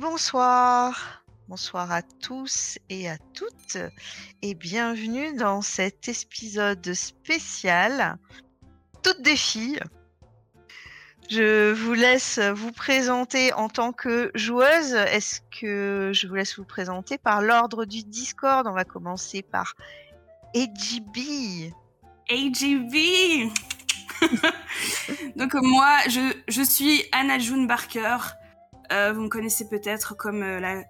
Bonsoir. Bonsoir à tous et à toutes et bienvenue dans cet épisode spécial Toutes des filles. Je vous laisse vous présenter en tant que joueuse. Est-ce que je vous laisse vous présenter par l'ordre du Discord? On va commencer par AGB. AGB Donc moi, je, je suis Anna June Barker. Euh, vous me connaissez peut-être comme euh, la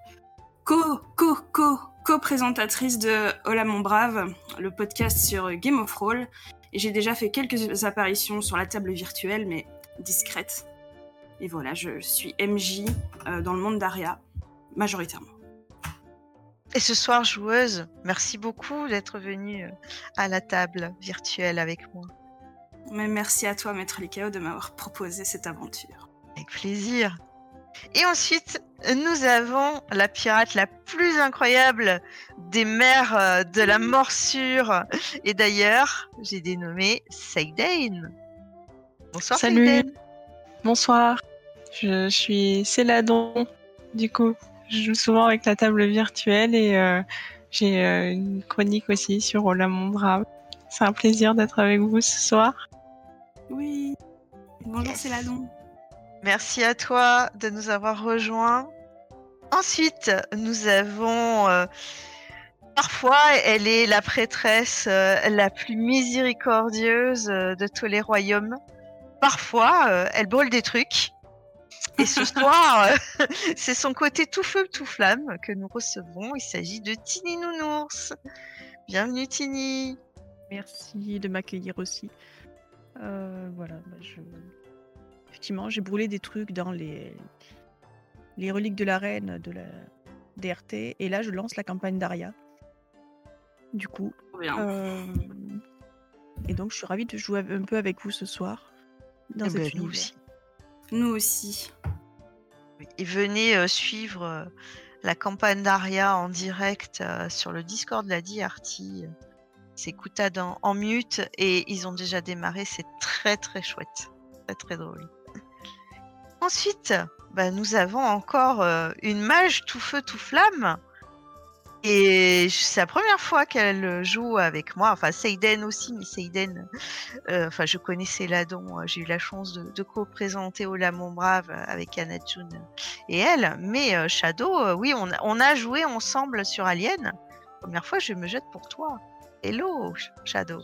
co co co co-présentatrice de Hola mon brave, le podcast sur Game of Roll. Et j'ai déjà fait quelques apparitions sur la table virtuelle, mais discrètes. Et voilà, je suis MJ euh, dans le monde d'Aria, majoritairement. Et ce soir, joueuse, merci beaucoup d'être venue à la table virtuelle avec moi. Mais merci à toi, Maître Likao, de m'avoir proposé cette aventure. Avec plaisir. Et ensuite, nous avons la pirate la plus incroyable des mers euh, de la morsure. Et d'ailleurs, j'ai dénommé Seidane. Bonsoir Salut. Seidane. Bonsoir. Je suis Céladon. Du coup, je joue souvent avec la table virtuelle et euh, j'ai euh, une chronique aussi sur Ola mon brave. C'est un plaisir d'être avec vous ce soir. Oui. Bonjour, Yes. Merci à toi de nous avoir rejoints. Ensuite, nous avons... euh, parfois, elle est la prêtresse euh, la plus miséricordieuse euh, de tous les royaumes. Parfois, elle brûle des trucs. Et ce soir, c'est son côté tout feu, tout flamme que nous recevons. Il s'agit de Tini Nounours. Bienvenue Tini. Merci de m'accueillir aussi. Voilà, bah, je... effectivement, j'ai brûlé des trucs dans les, les reliques de la reine de la DRT, et là, je lance la campagne d'Aria. Du coup, euh, et donc, je suis ravie de jouer un peu avec vous ce soir dans Eh cet ben, nous aussi. Nous aussi. Et venez euh, suivre euh, la campagne d'Aria en direct euh, sur le Discord de la DRT. C'est Koutad en, en mute et ils ont déjà démarré. C'est très très chouette. Très très drôle. Ensuite, bah, nous avons encore euh, une mage tout feu tout flamme. Et c'est la première fois qu'elle joue avec moi. Enfin, Seiden aussi, mais Seiden, euh, enfin, je connaissais Ladon. euh, J'ai eu la chance de, co-présenter Mon Brave avec Anna June et elle. Mais Shadow, oui, on a, on a joué ensemble sur Alien. Première fois, je me jette pour toi. Hello, Sh- Shadow.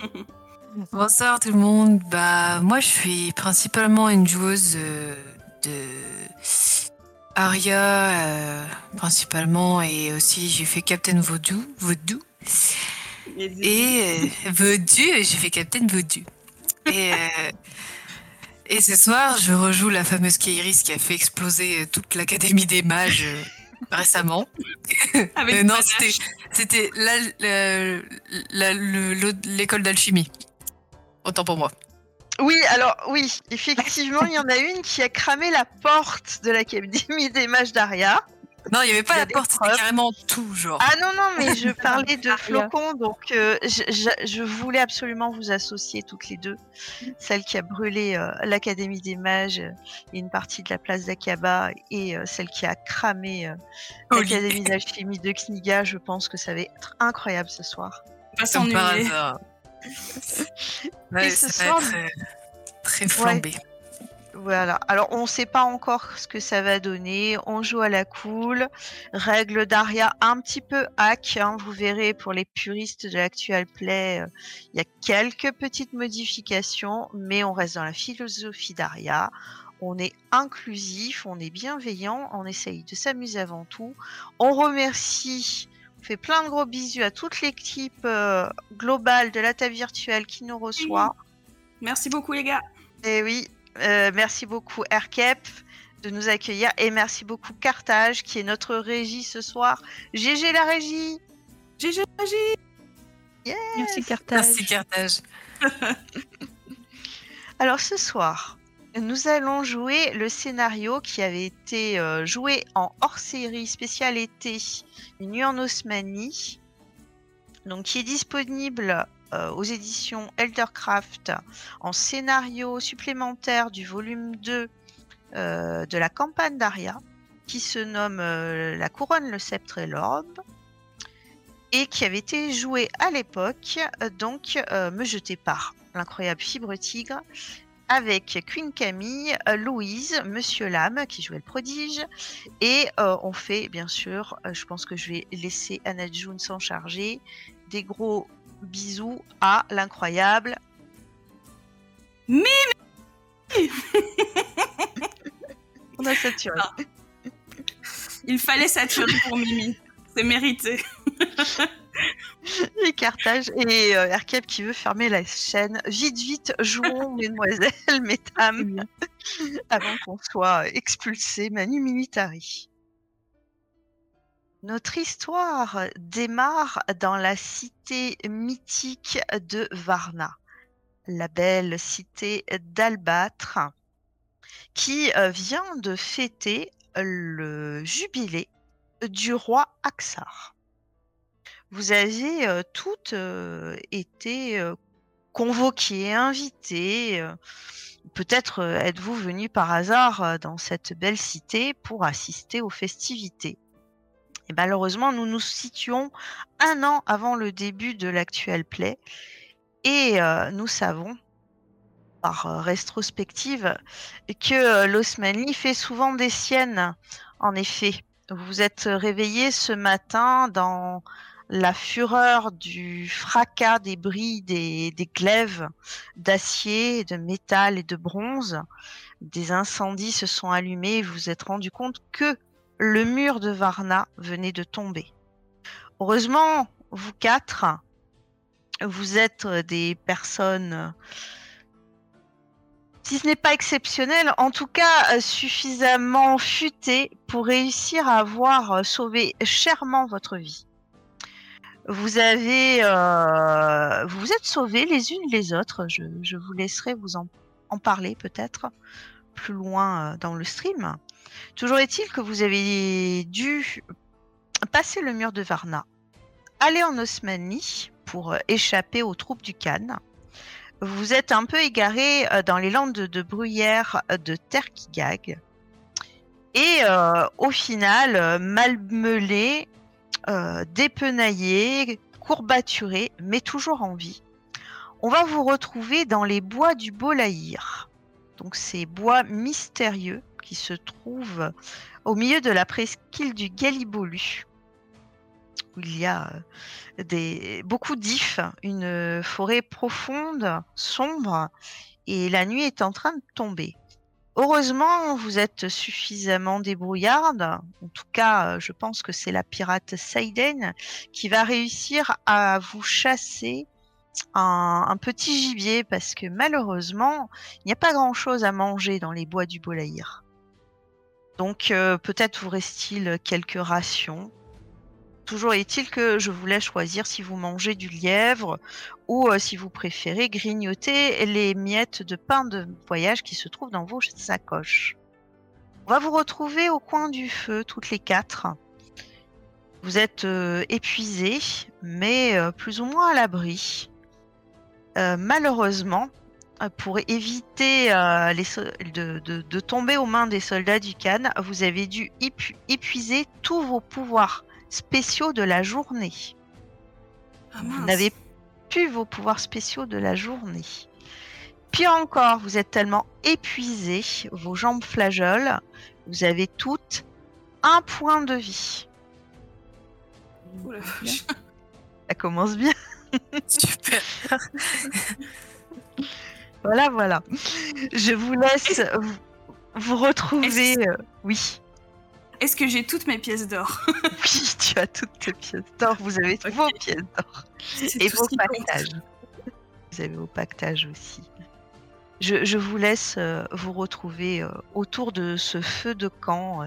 Bonsoir tout le monde. Bah moi je suis principalement une joueuse euh, de Aria euh, principalement et aussi j'ai fait Captain Vaudou, Vaudou et euh, Vaudou j'ai fait Captain Vaudou. Et euh, et ce soir je rejoue la fameuse Kairis qui a fait exploser toute l'académie des mages récemment. Avec non, c'était l'école d'alchimie. Autant pour moi. Oui, alors oui, effectivement, il y en a une qui a cramé la porte de l'Académie des Mages d'Aria. Non, il n'y avait pas la porte, c'était carrément tout, genre. Ah non, non, mais je parlais de Aria. Flocon, donc euh, je, je- je voulais absolument vous associer toutes les deux. Celle qui a brûlé euh, l'Académie des Mages et une partie de la place d'Akaba et euh, celle qui a cramé euh, l'Académie d'Alchimie de Kniga. Je pense que ça va être incroyable ce soir. Pas Comme par s'ennuyer. Et Ouais, ce ça va soir, être euh, très flambé. Voilà. Alors, on ne sait pas encore ce que ça va donner. On joue à la cool. Règle d'Aria un petit peu hack. hein. Vous verrez pour les puristes de l'actual play, euh, il y a quelques petites modifications, mais on reste dans la philosophie d'Aria. On est inclusif, on est bienveillant, on essaye de s'amuser avant tout. On remercie, fait plein de gros bisous à toute l'équipe euh, globale de la table virtuelle qui nous reçoit. Merci beaucoup, les gars. Et oui, euh, merci beaucoup Aircap de nous accueillir et merci beaucoup Carthage qui est notre régie ce soir. GG la régie. GG, GG. Yes. Merci Carthage. Merci, Carthage. Alors ce soir, nous allons jouer le scénario qui avait été euh, joué en hors-série spécial été Une nuit en Osmanie, donc qui est disponible euh, aux éditions Eldercraft en scénario supplémentaire du volume 2 euh, de la campagne d'Aria. qui se nomme La couronne, le sceptre et l'orbe, et qui avait été joué à l'époque, donc me jeter par l'incroyable Fibre Tigre, avec Queen Camille, Louise, Monsieur Lame qui jouait le prodige, et on fait bien sûr, je pense que je vais laisser Anna June s'en charger, des gros bisous à l'incroyable Mimi On a saturé. Ah. Il fallait saturer pour Mimi. C'est mérité. Écartage et euh, qui veut fermer la chaîne. Vite, vite, jouons, mesdemoiselles, mesdames, avant qu'on soit expulsés manu militari. Notre histoire démarre dans la cité mythique de Varna, la belle cité d'Albâtre, qui euh, vient de fêter le jubilé du roi Aksar. Vous avez euh, toutes euh, été convoquées, invitées. Peut-être êtes-vous venu par hasard dans cette belle cité pour assister aux festivités? Et malheureusement, nous nous situons un an avant le début de l'actuel play. Et euh, nous savons, par euh, rétrospective, que euh, l'Osmanli fait souvent des siennes. En effet, vous vous êtes réveillé ce matin dans la fureur du fracas des bris des, glaives d'acier, de métal et de bronze. Des incendies se sont allumés et vous êtes rendu compte que le mur de Varna venait de tomber. Heureusement, vous quatre, vous êtes des personnes, si ce n'est pas exceptionnelles, en tout cas suffisamment futées pour réussir à avoir sauvé chèrement votre vie. Vous avez, euh, vous êtes sauvés les unes les autres. Je, vous laisserai vous en, parler peut-être plus loin euh, dans le stream. Toujours est-il que vous avez dû passer le mur de Varna, aller en Osmanie pour euh, échapper aux troupes du Khan. Vous êtes un peu égaré euh, dans les landes de bruyère euh, de Terkigag. Et au final, malmelé, dépenaillé, courbaturé, mais toujours en vie, on va vous retrouver dans les bois du Bolaïr. Donc ces bois mystérieux qui se trouve au milieu de la presqu'île du Galibolu, où il y a euh, des, beaucoup d'ifs, une forêt profonde, sombre, et la nuit est en train de tomber. Heureusement, vous êtes suffisamment débrouillarde. En tout cas, je pense que c'est la pirate Saiden qui va réussir à vous chasser un, petit gibier parce que malheureusement, il n'y a pas grand-chose à manger dans les bois du Bolaïr. Donc euh, peut-être vous reste-t-il quelques rations. Toujours est-il que je vous laisse choisir si vous mangez du lièvre ou euh, si vous préférez grignoter les miettes de pain de voyage qui se trouvent dans vos sacoches. On va vous retrouver au coin du feu, toutes les quatre. Vous êtes euh, épuisés, mais plus ou moins à l'abri. malheureusement, euh, pour éviter euh, de, tomber aux mains des soldats du Khan, vous avez dû épuiser tous vos pouvoirs spéciaux de la journée. Ah, vous n'avez plus vos pouvoirs spéciaux de la journée. Pire encore, vous êtes tellement épuisé, vos jambes flageolent, vous avez toutes un point de vie. Ça commence bien. Super. Voilà, voilà. Je vous laisse vous, retrouver. Euh, oui. Est-ce que j'ai toutes mes pièces d'or? Oui, tu as toutes tes pièces d'or. Vous avez vos pièces d'or. Et vos pactages. Vous avez vos pactages aussi je, vous laisse euh, vous retrouver euh, autour de ce feu de camp euh,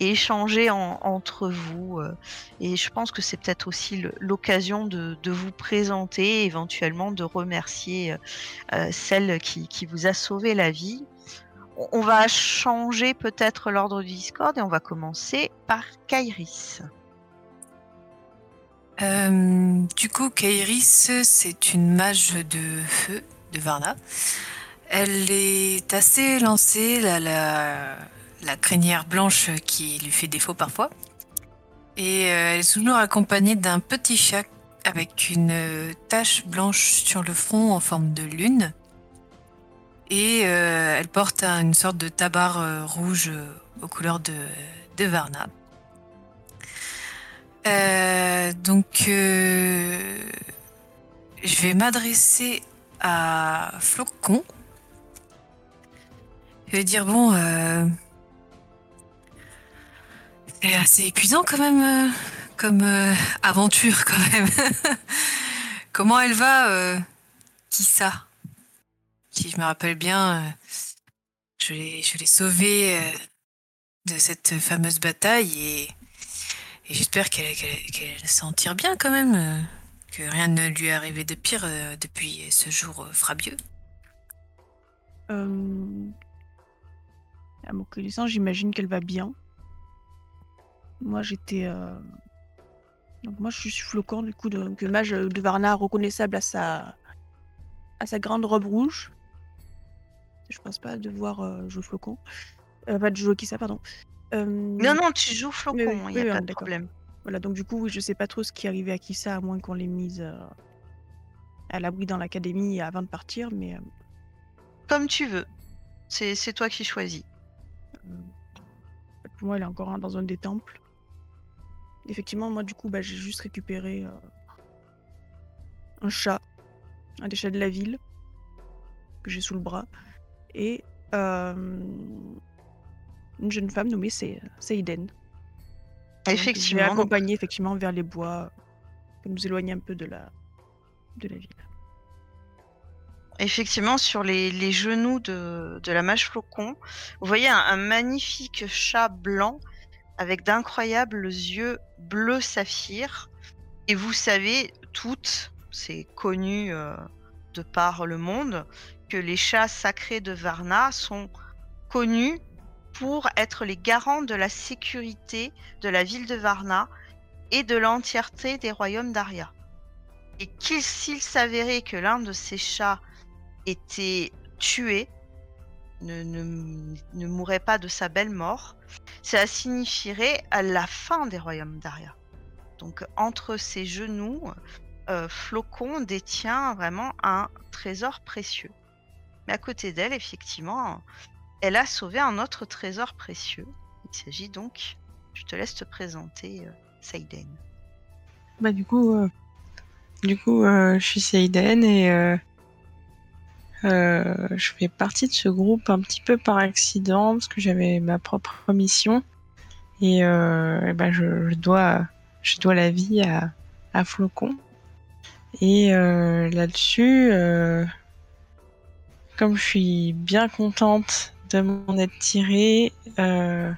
et échanger entre vous. et je pense que c'est peut-être aussi l'occasion de, vous présenter, éventuellement de remercier celle qui, vous a sauvé la vie. On va changer peut-être l'ordre du Discord et on va commencer par Kairis. du coup, Kairis, c'est une mage de feu de Varna. Elle est assez lancée, la, la crinière blanche qui lui fait défaut parfois. Et elle est toujours accompagnée d'un petit chat avec une tache blanche sur le front en forme de lune. Et elle porte une sorte de tabard rouge aux couleurs de, de Varna. donc, je vais m'adresser à Flocon. Je vais dire, bon, euh, c'est assez épuisant quand même, euh, comme euh, aventure quand même. Comment elle va, qui ça Si je me rappelle bien, je l'ai sauvée de cette fameuse bataille et, j'espère qu'elle s'en tire bien quand même que rien ne lui est arrivé de pire euh, depuis ce jour euh, frabieux euh... À mon connaissance, j'imagine qu'elle va bien. Moi, j'étais. Euh, moi, je suis flocon, du coup, de, que mage de Varna reconnaissable à sa, à sa grande robe rouge. Je pense pas devoir jouer flocon. pas de jouer qui ça, pardon. Non, non, tu joues flocon, il n'y a pas de problème. Voilà, donc du coup, je sais pas trop ce qui est arrivé à Kissa, à moins qu'on l'ait mise euh, à l'abri dans l'académie avant de partir, mais. Euh, Comme tu veux. C'est toi qui choisis. Euh, pour moi, elle est encore dans un des temples. Effectivement, moi, du coup, bah, j'ai juste récupéré un chat, un des chats de la ville, que j'ai sous le bras, et une jeune femme nommée Seiden. Effectivement. Accompagner effectivement vers les bois pour nous éloigner un peu de la, de la ville. Effectivement, sur les, genoux de, la mage flocon, vous voyez un, magnifique chat blanc avec d'incroyables yeux bleu saphir. Et vous savez toutes, c'est connu euh, de par le monde, les chats sacrés de Varna sont connus pour être les garants de la sécurité de la ville de Varna et de l'entièreté des royaumes d'Aria. Et s'il s'avérait que l'un de ces chats était tué, ne, ne, mourrait pas de sa belle mort, cela signifierait la fin des royaumes d'Aria. Donc entre ses genoux, euh, Flocon détient vraiment un trésor précieux. À côté d'elle, effectivement, elle a sauvé un autre trésor précieux. Il s'agit donc, je te laisse te présenter, euh, Seiden. Bah du coup, euh, du coup, euh, je suis Seiden et je fais partie de ce groupe un petit peu par accident parce que j'avais ma propre mission et, bah, je, dois, je dois la vie à, à Flocon. Et là-dessus, comme je suis bien contente de m'en être tiré. Euh,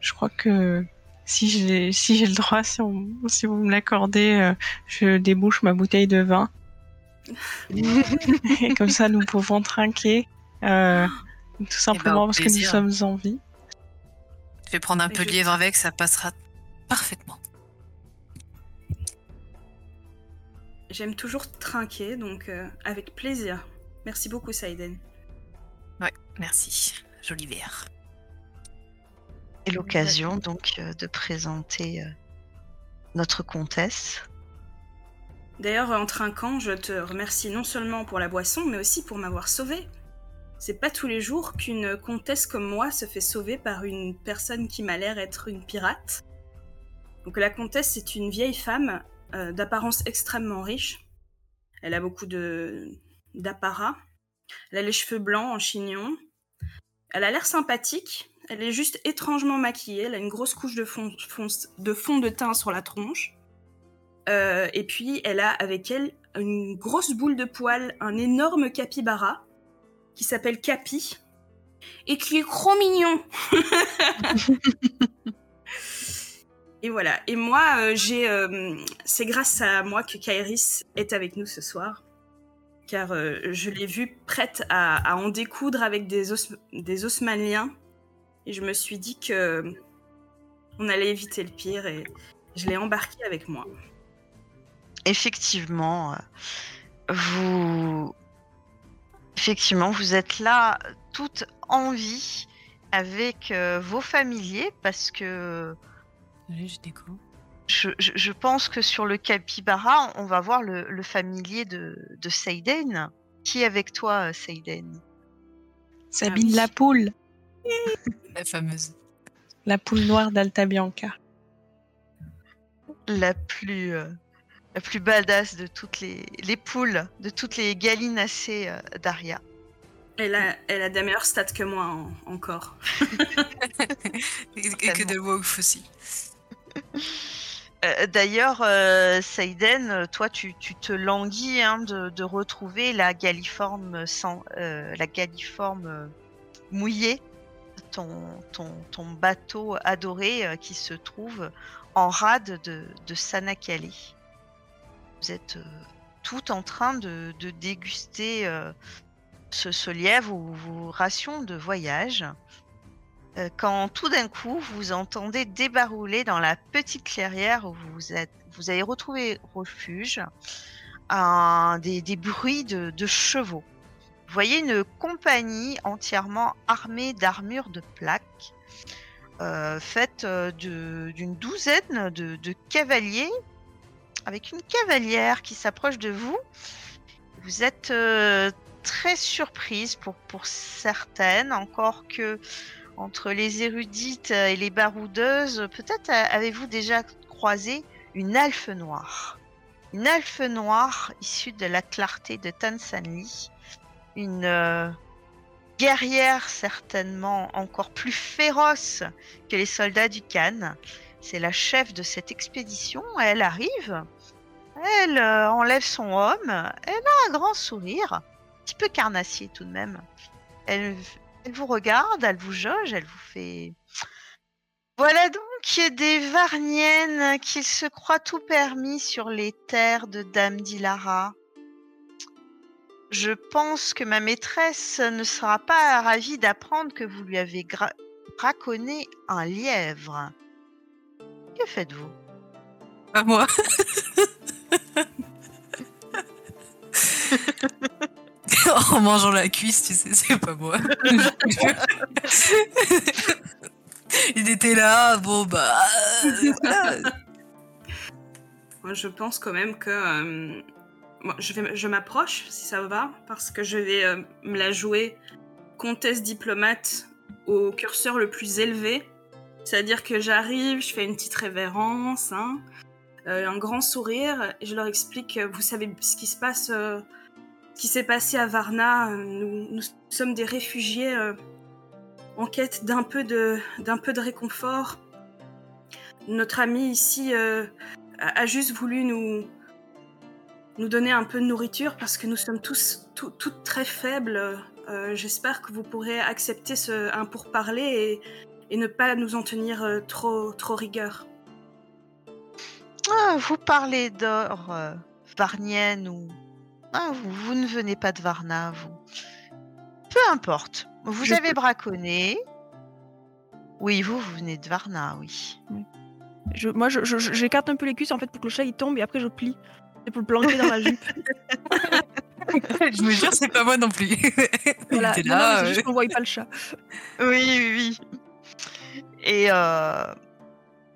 je crois que si j'ai si j'ai le droit, si, si vous me l'accordez, euh, je débouche ma bouteille de vin. Et comme ça, nous pouvons trinquer, euh, tout simplement eh ben, parce que nous sommes en vie. Je vais prendre un peu de lièvre avec, ça passera parfaitement. J'aime toujours trinquer, donc avec plaisir. Merci beaucoup, Saiden. Ouais, merci. Joli verre. Et l'occasion donc euh, de présenter euh, notre comtesse. D'ailleurs, en trinquant, je te remercie non seulement pour la boisson, mais aussi pour m'avoir sauvée. C'est pas tous les jours qu'une comtesse comme moi se fait sauver par une personne qui m'a l'air être une pirate. Donc la comtesse est une vieille femme euh, d'apparence extrêmement riche. Elle a beaucoup de d'apparat, elle a les cheveux blancs en chignon. Elle a l'air sympathique. Elle est juste étrangement maquillée. Elle a une grosse couche de fond de, teint sur la tronche. Euh, et puis, elle a avec elle une grosse boule de poils, un énorme capybara qui s'appelle Capi et qui est trop mignon. et voilà. Et moi, euh, j'ai, euh, c'est grâce à moi que Kairis est avec nous ce soir car euh, je l'ai vue prête à, en découdre avec des, des osmaniens. Et je me suis dit que on allait éviter le pire et je l'ai embarqué avec moi. Effectivement, euh, vous, effectivement, vous êtes là, toute en vie, avec euh, vos familiers parce que Oui, je découvre. Je, je- je pense que sur le capybara, on va voir le, le familier de, de Seiden. Qui est avec toi, euh, Seiden? Sabine oui. la poule, La fameuse. la poule noire d'Alta Bianca. La plus, euh, la plus badass de toutes les, les poules, de toutes les gallinacées euh, d'Aria. Elle a, elle a des meilleurs stats que moi en- encore. Et, et que de Wolf aussi. Euh, D'ailleurs, euh, Seiden, toi, tu, te languis hein, de, retrouver la galliforme, sans, euh, la mouillée, ton, bateau adoré euh, qui se trouve en rade de, Sanakale. Vous êtes tout en train de, déguster ce, ce lièvre ou vos rations de voyage. Euh, quand tout d'un coup vous entendez débarouler dans la petite clairière où vous vous avez retrouvé refuge, des, bruits de, chevaux. Vous voyez une compagnie entièrement armée d'armures de plaques, euh, faite euh, d'une douzaine de, cavaliers, avec une cavalière qui s'approche de vous. Vous êtes très surprise pour, pour certaines, encore que entre les érudites et les baroudeuses, peut-être avez-vous déjà croisé une elfe noire? Une elfe noire issue de la clarté de Tansanli. Une euh, guerrière certainement encore plus féroce que les soldats du Khan. C'est la chef de cette expédition. Elle arrive. Elle euh, enlève son homme. Elle a un grand sourire. Un petit peu carnassier tout de même. Elle elle vous regarde, elle vous jauge, elle vous fait. Voilà donc des Varniennes qui se croient tout permis sur les terres de Dame Dilara. Je pense que ma maîtresse ne sera pas ravie d'apprendre que vous lui avez gra- braconné un lièvre. Que faites-vous? Pas moi. en mangeant la cuisse, tu sais, c'est pas moi. Il était là, bon bah. euh, je pense quand même que euh, je, vais, je m'approche, si ça va, parce que je vais euh, me la jouer comtesse diplomate au curseur le plus élevé. C'est-à-dire que j'arrive, je fais une petite révérence, hein, un grand sourire, et je leur explique, vous savez ce qui se passe, qui s'est passé à Varna. euh, Nous, sommes des réfugiés euh, en quête d'un peu de, réconfort. Notre ami ici euh, a juste voulu nous, donner un peu de nourriture parce que nous sommes tous tout- toutes très faibles. J'espère que vous pourrez accepter ce, un pourparler et, et ne pas nous en tenir trop, trop rigueur. Ah, Vous parlez d'or euh, varnienne ou. Ah, vous, vous ne venez pas de Varna, vous. Peu importe. Vous Je avez peux- braconné. Oui, vous, vous venez de Varna, oui. Je, moi, je- je- je- j'écarte un peu les cuisses en fait pour que le chat il tombe et après je plie. C'est pour le planquer dans la jupe. Je me jure, c'est pas moi non plus. Voilà. Il était Non, non, là. juste qu'on voit pas le chat. Oui, oui, oui. Et, euh,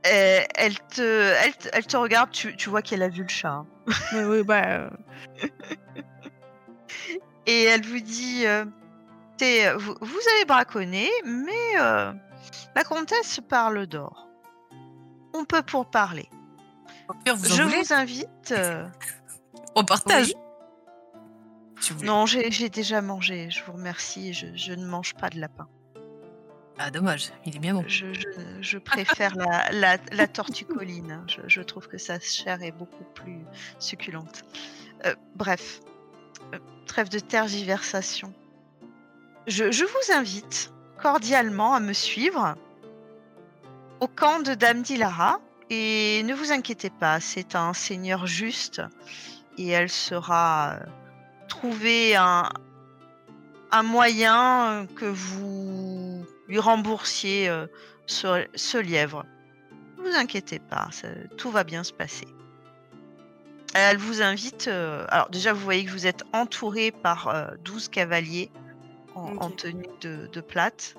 et elle, te, elle, te- elle te regarde, tu, tu vois qu'elle a vu le chat. hein. Oui, bah. euh, Et elle vous dit euh, vous, vous avez braconné, mais euh, la comtesse parle d'or. On peut pour parler. Vous Je vous invite. euh, On partage. Oui. Non, j'ai j'ai déjà mangé, je vous remercie. Je, je ne mange pas de lapin. Ah, dommage, il est bien bon. Je, préfère la, la, la tortucoline. Je, trouve que sa chair est beaucoup plus succulente. Euh, bref, Euh, trêve de tergiversation. Je, vous invite cordialement à me suivre au camp de Dame Dilara. Et ne vous inquiétez pas, c'est un seigneur juste et elle sera euh, trouver un, un moyen que vous lui remboursiez euh, ce, ce lièvre. Ne vous inquiétez pas, ça- tout va bien se passer. Elle vous invite. euh, alors, déjà, vous voyez que vous êtes entouré par euh, 12 cavaliers en, tenue de, de plate.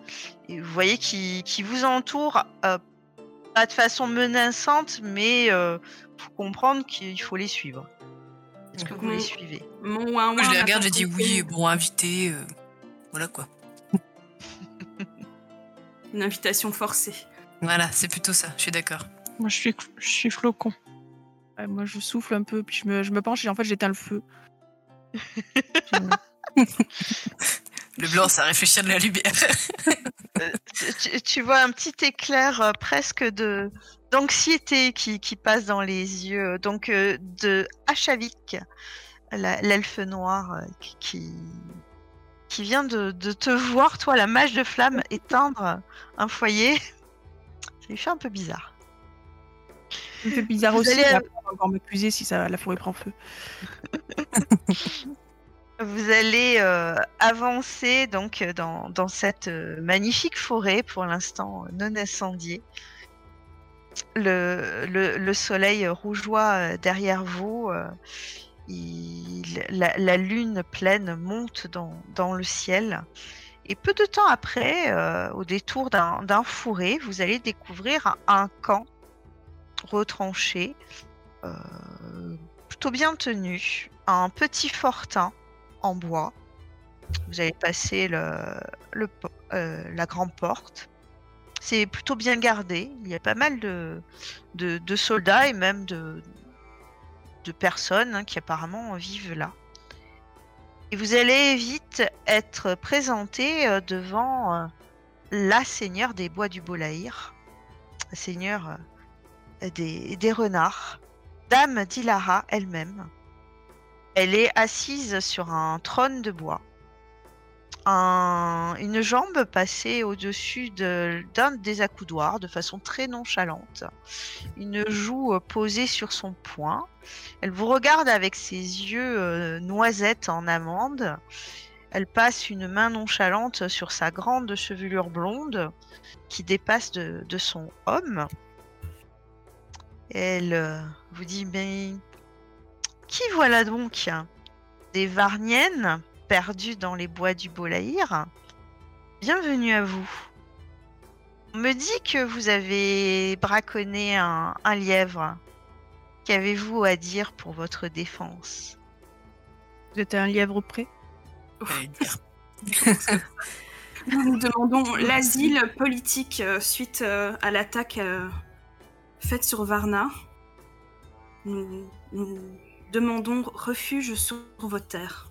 Et vous voyez qui, qui vous entoure, euh, pas de façon menaçante, mais euh, pour comprendre qu'il faut les suivre. Est-ce que vous les suivez Mon ouin Moi, je ouin les regarde, je dis oui, bon, invité. euh, voilà quoi. Une invitation forcée. Voilà, c'est plutôt ça, je suis d'accord. Moi, je suis, je suis flocon. Ouais, moi, je souffle un peu, puis je me, je me penche et en fait, j'éteins le feu. Le blanc, ça réfléchit de la lumière. tu, tu vois un petit éclair euh, presque de d'anxiété qui, qui passe dans les yeux. Donc euh, de Achavik, l'elfe noir euh, qui- qui vient de, de te voir, toi, la mage de flamme, éteindre un foyer. Ça lui fait un peu bizarre. Ça me fait bizarre Vous aussi. allez, mais après, on va encore m'accuser si ça, la forêt prend feu. Vous allez euh, avancer donc euh, dans, dans cette euh, magnifique forêt pour l'instant non incendiée. Le, le, le soleil rougeoie derrière vous. euh, la, lune pleine monte dans, dans le ciel. Et peu de temps après, euh, au détour d'un fourré, vous allez découvrir un, camp retranché, euh, plutôt bien tenu, un petit fortin en bois. Vous allez passer le, euh, la grande porte. C'est plutôt bien gardé. Il y a pas mal de, de soldats et même de, de personnes hein, qui apparemment vivent là. Et vous allez vite être présenté euh, devant euh, la seigneur des bois du Bolaïr, la seigneur euh, des renards, Dame Dilara elle-même. Elle est assise sur un trône de bois. Un- une jambe passée au-dessus de- d'un des accoudoirs de façon très nonchalante. Une joue euh, posée sur son poing. Elle vous regarde avec ses yeux euh, noisettes en amande. Elle passe une main nonchalante sur sa grande chevelure blonde qui dépasse de, de son homme. Elle euh, vous dit Mais qui voilà donc? Des Varniennes? Perdues dans les bois du Bolaïr Bienvenue à vous. On me dit que vous avez braconné un, un lièvre. Qu'avez-vous à dire pour votre défense? Vous êtes un lièvre dire. Nous nous demandons l'asile politique euh, suite euh, à l'attaque euh, faite sur Varna. Nous, nous demandons refuge sur vos terres,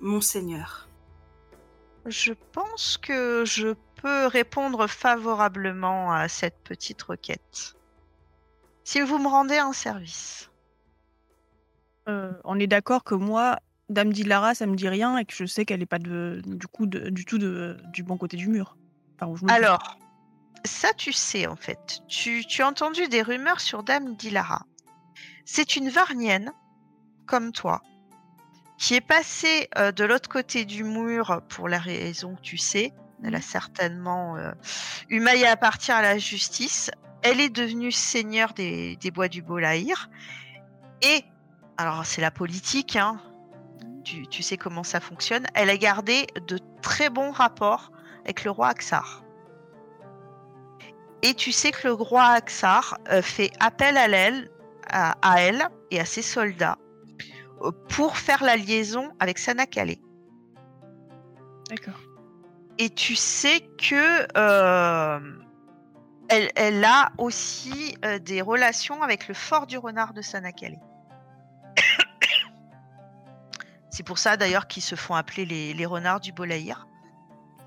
Monseigneur. Je pense que je peux répondre favorablement à cette petite requête. Si vous me rendez un service. Euh, On est d'accord que moi, Dame Dilara, ça me dit rien et que je sais qu'elle est pas de, du coup de- du tout de, du bon côté du mur. Enfin, où je me trouve. Alors, ça tu sais en fait. Tu, tu as entendu des rumeurs sur Dame Dilara. C'est une Varnienne, comme toi, qui est passée euh, de l'autre côté du mur pour la raison que tu sais. Elle a certainement euh, eu maille à partir à la justice. Elle est devenue seigneur des, des bois du Bolaïr. Et, alors c'est la politique, hein, tu, tu sais comment ça fonctionne. Elle a gardé de très bons rapports avec le roi Aksar. Et tu sais que le roi Aksar euh, fait appel à elle, à, à elle et à ses soldats pour faire la liaison avec Sanakale. D'accord. Et tu sais que euh, elle, elle a aussi euh, des relations avec le fort du renard de Sanakale. C'est pour ça d'ailleurs qu'ils se font appeler les, les renards du Bolaïr.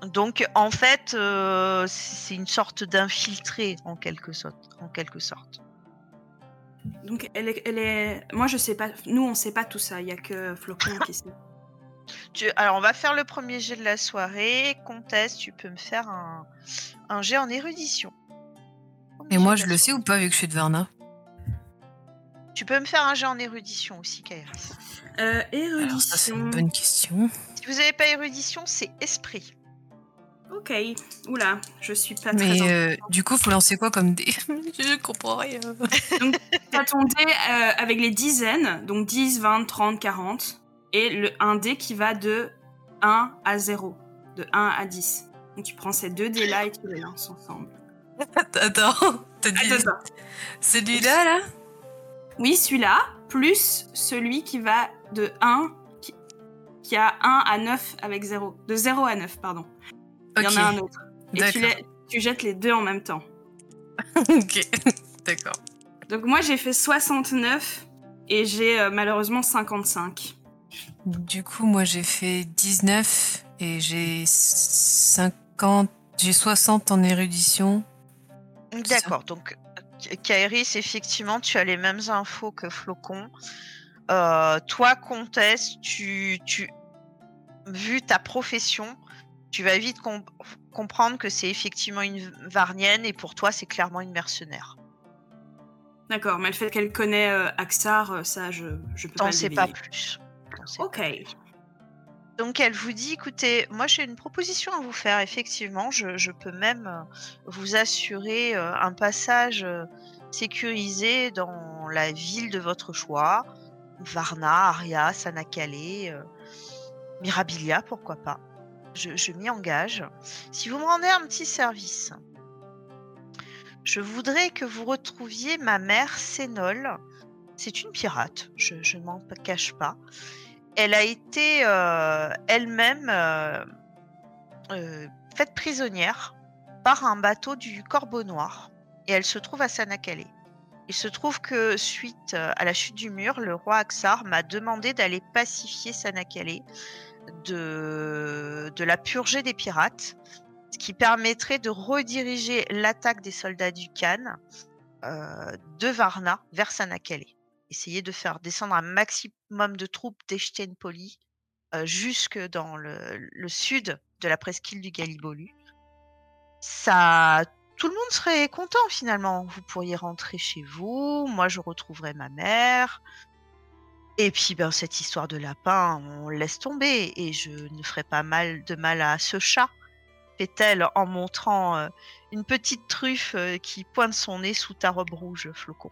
Donc en fait, euh, c'est une sorte d'infiltré en quelque sorte. En quelque sorte. Donc elle est, elle est... Moi je sais pas, nous on sait pas tout ça, il y a que Flocon qui sait. Tu- alors on va faire le premier jet de la soirée. Comtesse, tu peux me faire un, un jet en érudition. Et moi, je le sais ou pas, vu que je suis de Varna Tu peux me faire un jet en érudition aussi, Kairis. Euh, Alors, ça, c'est érudition. une bonne question. Si vous n'avez pas érudition, c'est esprit. Ok, oula, je suis pas très... Mais euh, du coup, faut lancer quoi comme dé? Je comprends rien. T'as ton dé euh, avec les dizaines, donc 10, 20, 30, 40, et le, un dé qui va de 1 à 0. de 1 à 10. Donc tu prends ces deux dés-là et tu les lances ensemble. Attends, t'as dit celui-là là? Oui, celui-là, plus celui qui va de 1, qui, qui a 1 à 9 avec 0. De 0 à 9, pardon. Il y en a un autre. Et tu, D'accord. les- tu jettes les deux en même temps. ok, d'accord. Donc moi j'ai fait 69 et j'ai euh, malheureusement 55. Du coup, moi j'ai fait 19 et j'ai 50, j'ai 60 en érudition. D'accord, donc Kairis, effectivement, tu as les mêmes infos que Flocon. Euh, toi, Comtesse, tu, tu, vu ta profession, tu vas vite com- comprendre que c'est effectivement une Varnienne et pour toi, c'est clairement une mercenaire. D'accord, mais le fait qu'elle connaît euh, Axar, euh, ça je, je peux pas le sais pas plus. Sais Ok. Donc elle vous dit, écoutez, moi j'ai une proposition à vous faire, effectivement, je, je peux même euh, vous assurer euh, un passage euh, sécurisé dans la ville de votre choix, Varna, Aria, Sanakale, Mirabilia, pourquoi pas. Je, m'y engage. Si vous me rendez un petit service, je voudrais que vous retrouviez ma mère Sénol. C'est une pirate, je, ne m'en cache pas elle a été euh, elle-même euh, euh, faite prisonnière par un bateau du Corbeau Noir et elle se trouve à Sanakale. Il se trouve que suite à la chute du mur, le roi Aksar m'a demandé d'aller pacifier Sanakale, de, la purger des pirates, ce qui permettrait de rediriger l'attaque des soldats du Khan euh, de Varna vers Sanakale essayer de faire descendre un maximum de troupes d'Echternpoli euh, jusque dans le, le sud de la presqu'île du Galibolu. Ça, tout le monde serait content finalement. Vous pourriez rentrer chez vous, moi je retrouverai ma mère. Et puis ben, cette histoire de lapin, on laisse tomber et je ne ferai pas mal de mal à ce chat, fait-elle en montrant euh, une petite truffe euh, qui pointe son nez sous ta robe rouge, Flocon.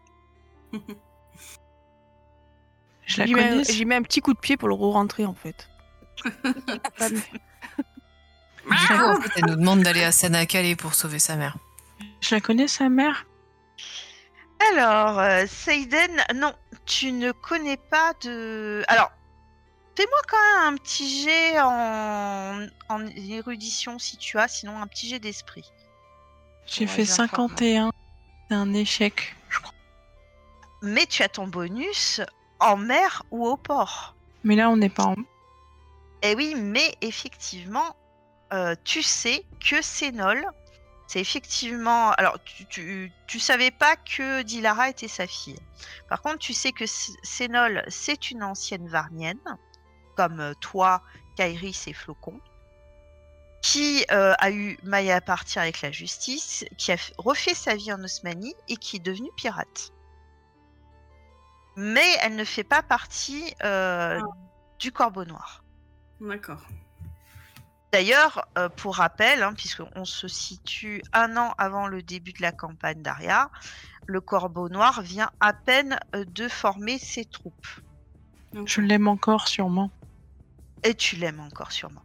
Je la J'y mets, un- connais. j'y mets un petit coup de pied pour le re-rentrer en fait. Pas mieux. Du coup, en fait, elle nous demande d'aller à Sanakale pour sauver sa mère. Je la connais, sa mère? Alors, euh, Seiden, non, tu ne connais pas de. Alors, fais-moi quand même un petit jet en... en érudition si tu as, sinon un petit jet d'esprit. J'ai fait j'ai un format. 51. C'est un échec, je crois. Mais tu as ton bonus en mer ou au port. Mais là, on n'est pas en. Eh oui, mais effectivement, euh, tu sais que Sénol, c'est effectivement. Alors, tu, tu, tu savais pas que Dilara était sa fille. Par contre, tu sais que Sénol, c'est une ancienne Varnienne, comme euh, toi, Kairis et Flocon, qui euh, a eu maille à partir avec la justice, qui a refait sa vie en Osmanie et qui est devenue pirate. Mais elle ne fait pas partie euh, du Corbeau Noir. D'accord. D'ailleurs, euh, pour rappel, hein, puisqu'on se situe un an avant le début de la campagne d'Aria, le Corbeau Noir vient à peine euh, de former ses troupes. Je l'aime encore, sûrement. Et tu l'aimes encore sûrement.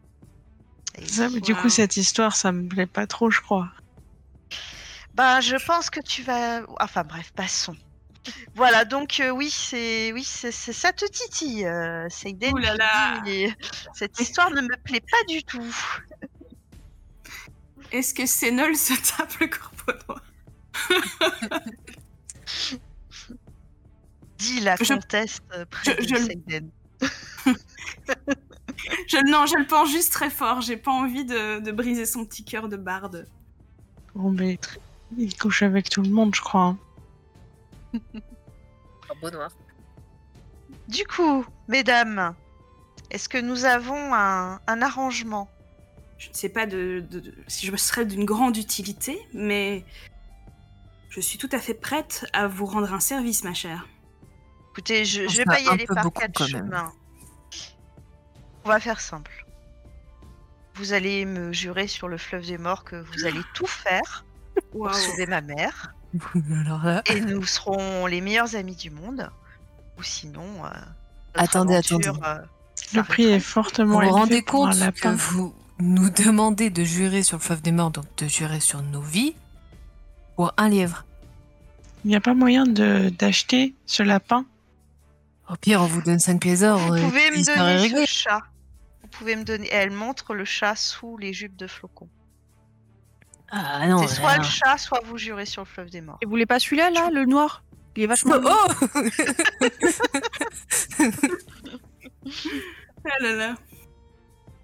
Et Ça, mais du Wow. coup, cette histoire, ça me plaît pas trop, je crois. Ben, je pense que tu vas. Enfin bref, passons. Voilà, donc euh, oui, c'est oui, c'est c'est- ça te titille, euh, là là. dis, Cette histoire ne me plaît pas du tout. Est-ce que Sénol se tape le corbeau noir Dit la Je- comtesse euh, près je- de je- Seiden. je, Non, je le pense juste très fort. J'ai pas envie de, de briser son petit cœur de barde. Bon, mais il couche avec tout le monde, je crois. hein. Corbeau noir. Du coup, mesdames, est-ce que nous avons un, un arrangement? Je ne sais pas de, de- de- si je serais d'une grande utilité, mais je suis tout à fait prête à vous rendre un service, ma chère. Écoutez, je, je vais pas y un aller par beaucoup, quatre chemins. On va faire simple. Vous allez me jurer sur le fleuve des morts que vous allez tout faire pour sauver ma mère. Alors là, Et nous serons les meilleurs amis du monde. Ou sinon. euh, Attendez, aventure, attendez. euh, Le prix est fortement vous vous rendez compte que vous nous demander de jurer sur le fleuve des morts, donc de jurer sur nos vies, pour un lièvre. Il n'y a pas moyen de d'acheter ce lapin Au pire, on vous donne 5 pièces d'or. Vous pouvez puis me donner ce chat. Vous pouvez me donner. Elle montre le chat sous les jupes de flocon. Ah non. C'est soit le chat, soit vous jurez sur le fleuve des morts. Et vous voulez pas celui-là, là, le noir? Il est vachement. beau. Oh Ah là là.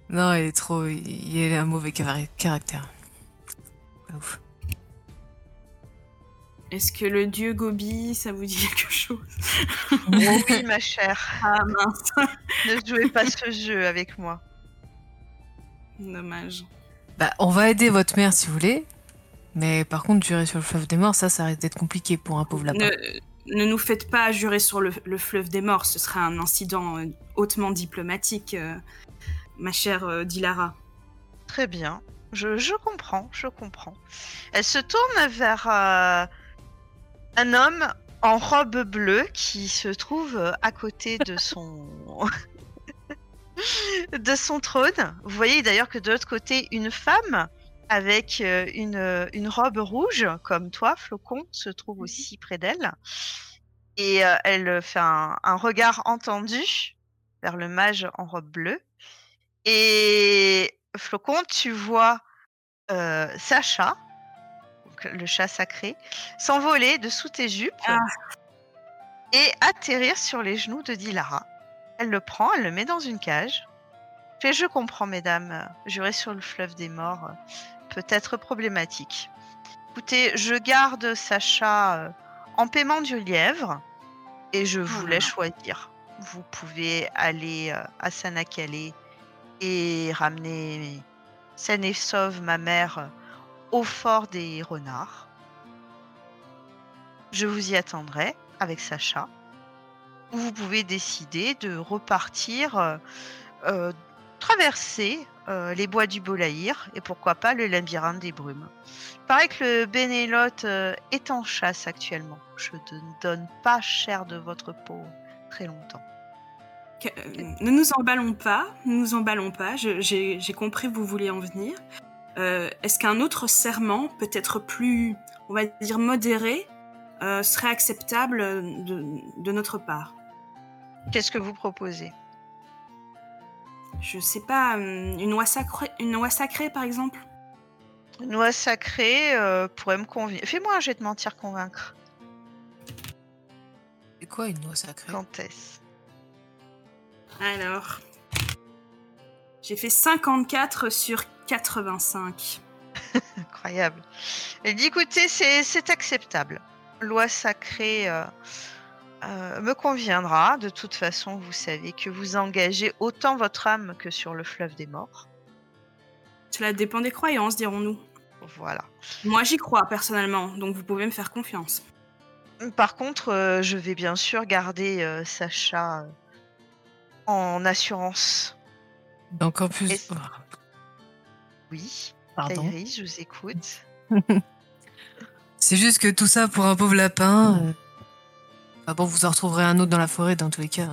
Non, il est trop. Il a un mauvais caractère. Ouf. Est-ce que le dieu Gobi, ça vous dit quelque chose? Oh oui, ma chère. Ah mince. Ne jouez pas ce jeu avec moi. Dommage. Bah, on va aider votre mère si vous voulez. Mais par contre, jurer sur le fleuve des morts, ça, ça risque d'être compliqué pour un pauvre lapin. Ne, ne nous faites pas jurer sur le, le fleuve des morts, ce serait un incident euh, hautement diplomatique, euh, ma chère euh, Dilara. Très bien. Je, je comprends, je comprends. Elle se tourne vers euh, un homme en robe bleue qui se trouve à côté de son de son trône. Vous voyez d'ailleurs que de l'autre côté, une femme avec euh, une, euh, une robe rouge, comme toi, Flocon, se trouve aussi près d'elle. Et euh, elle fait un, un regard entendu vers le mage en robe bleue. Et Flocon, tu vois euh, Sacha, donc le chat sacré, s'envoler de sous tes jupes Ah. et atterrir sur les genoux de Dilara. Elle le prend, elle le met dans une cage. Fait, je comprends, mesdames, jurer sur le fleuve des morts euh, peut être problématique. Écoutez, je garde Sacha euh, en paiement du lièvre et je laisse là. choisir. Vous pouvez aller euh, à Sanakale et ramener saine et sauve ma mère au fort des renards. Je vous y attendrai avec Sacha. Ou vous pouvez décider de repartir, euh, euh, traverser euh, les bois du Bolaïr et pourquoi pas le labyrinthe des brumes. Il paraît que le Bénélote est en chasse actuellement. Je ne donne pas cher de votre peau très longtemps. Ne nous emballons pas, ne nous emballons pas, j'ai compris où vous vouliez en venir. Est-ce qu'un autre serment, peut-être plus, on va dire modéré, serait acceptable de notre part? Qu'est-ce que vous proposez? Je sais pas, hum, une oie sacrée, une sacrée par exemple? Une oie sacrée euh, pourrait me convenir. Fais-moi un jet de mentir convaincre. C'est quoi une noix sacrée? Est-ce? Alors, j'ai fait 54 sur 85. Incroyable. Elle dit écoutez, c'est c'est acceptable. Loi sacrée euh, euh, me conviendra. De toute façon, vous savez que vous engagez autant votre âme que sur le fleuve des morts. Cela dépend des croyances, dirons-nous. Voilà. Moi, j'y crois personnellement, donc vous pouvez me faire confiance. Par contre, euh, je vais bien sûr garder euh, Sacha euh, en assurance. Donc en plus. Oui, Pardon. Kairi, je vous écoute. C'est juste que tout ça pour un pauvre lapin. Enfin bon, vous en retrouverez un autre dans la forêt dans tous les cas.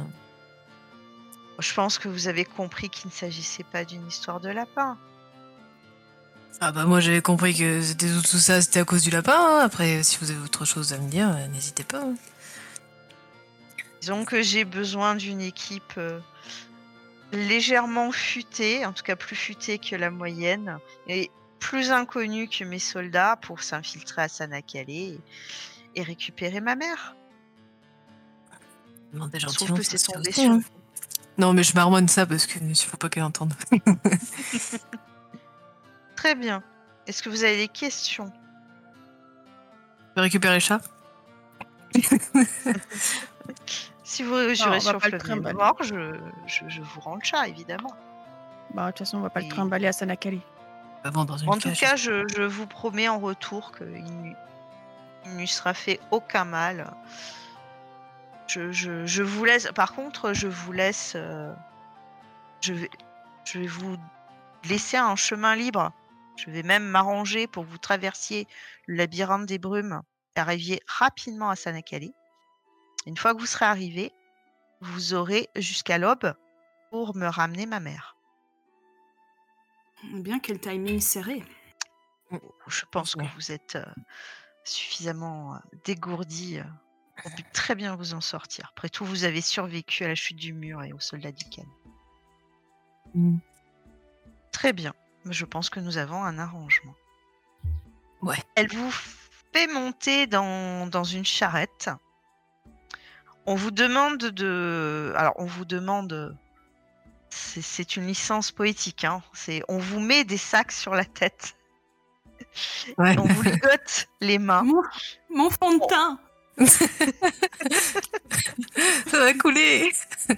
Je pense que vous avez compris qu'il ne s'agissait pas d'une histoire de lapin. Ah bah moi j'avais compris que c'était tout, ça, c'était à cause du lapin. hein. Après, si vous avez autre chose à me dire, euh, n'hésitez pas. hein. Disons que j'ai besoin d'une équipe euh, légèrement futée, en tout cas plus futée que la moyenne, et plus inconnue que mes soldats pour s'infiltrer à Sanakale et, et récupérer ma mère. Demandez Je trouve gentiment. que c'est sur hein. Non mais je marmonne ça parce que il faut pas qu'elle entende. Très bien. Est-ce que vous avez des questions? Je vais récupérer le chat? Si vous jurez sur le trimballer. morts, je, je, je vous rends le chat, évidemment. Bah, de toute façon, on va pas Et- le trimballer à Sanakali. Bah bon, dans une En tout cas, je, je vous promets en retour qu'il n'y sera fait aucun mal. Je, je- je vous laisse. Par contre, je vous laisse. euh, je, vais, je vais vous laisser un chemin libre. Je vais même m'arranger pour que vous traversiez le labyrinthe des brumes et arriviez rapidement à Sanakali. Une fois que vous serez arrivé, vous aurez jusqu'à l'aube pour me ramener ma mère. Bien quel timing serré. Je pense que vous êtes euh, suffisamment euh, dégourdi euh, très bien vous en sortir. Après tout, vous avez survécu à la chute du mur et au soldat d'Ican. Mm. Très bien. Je pense que nous avons un arrangement. Ouais. Elle vous fait monter dans, dans une charrette. On vous demande de. Alors, on vous demande. C'est une licence poétique. Hein. On vous met des sacs sur la tête. Ouais. On vous ligote les mains. Mon, mon fond de teint. Ça va couler.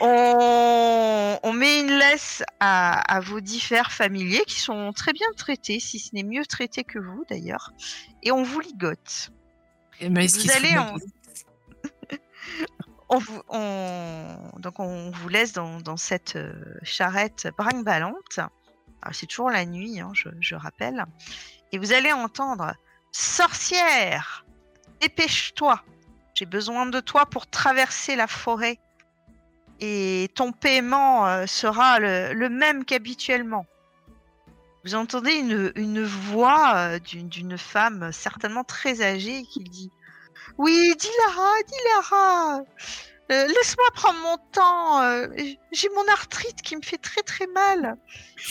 On, on met une laisse à, à vos diffères familiers qui sont très bien traités, si ce n'est mieux traités que vous d'ailleurs. Et on vous ligote. Et Maïs Vous allez en-. On vous, on- Donc on vous laisse dans, dans cette euh, charrette brinque-ballante. Alors, C'est toujours la nuit, hein, je, je rappelle. Et vous allez entendre Sorcière Dépêche-toi J'ai besoin de toi pour traverser la forêt. Et ton paiement euh, sera le, même qu'habituellement. Vous entendez une, voix euh, d'une femme certainement très âgée qui dit Oui, Dilara, Dilara euh, Laisse-moi prendre mon temps. euh, J'ai mon arthrite qui me fait très très mal.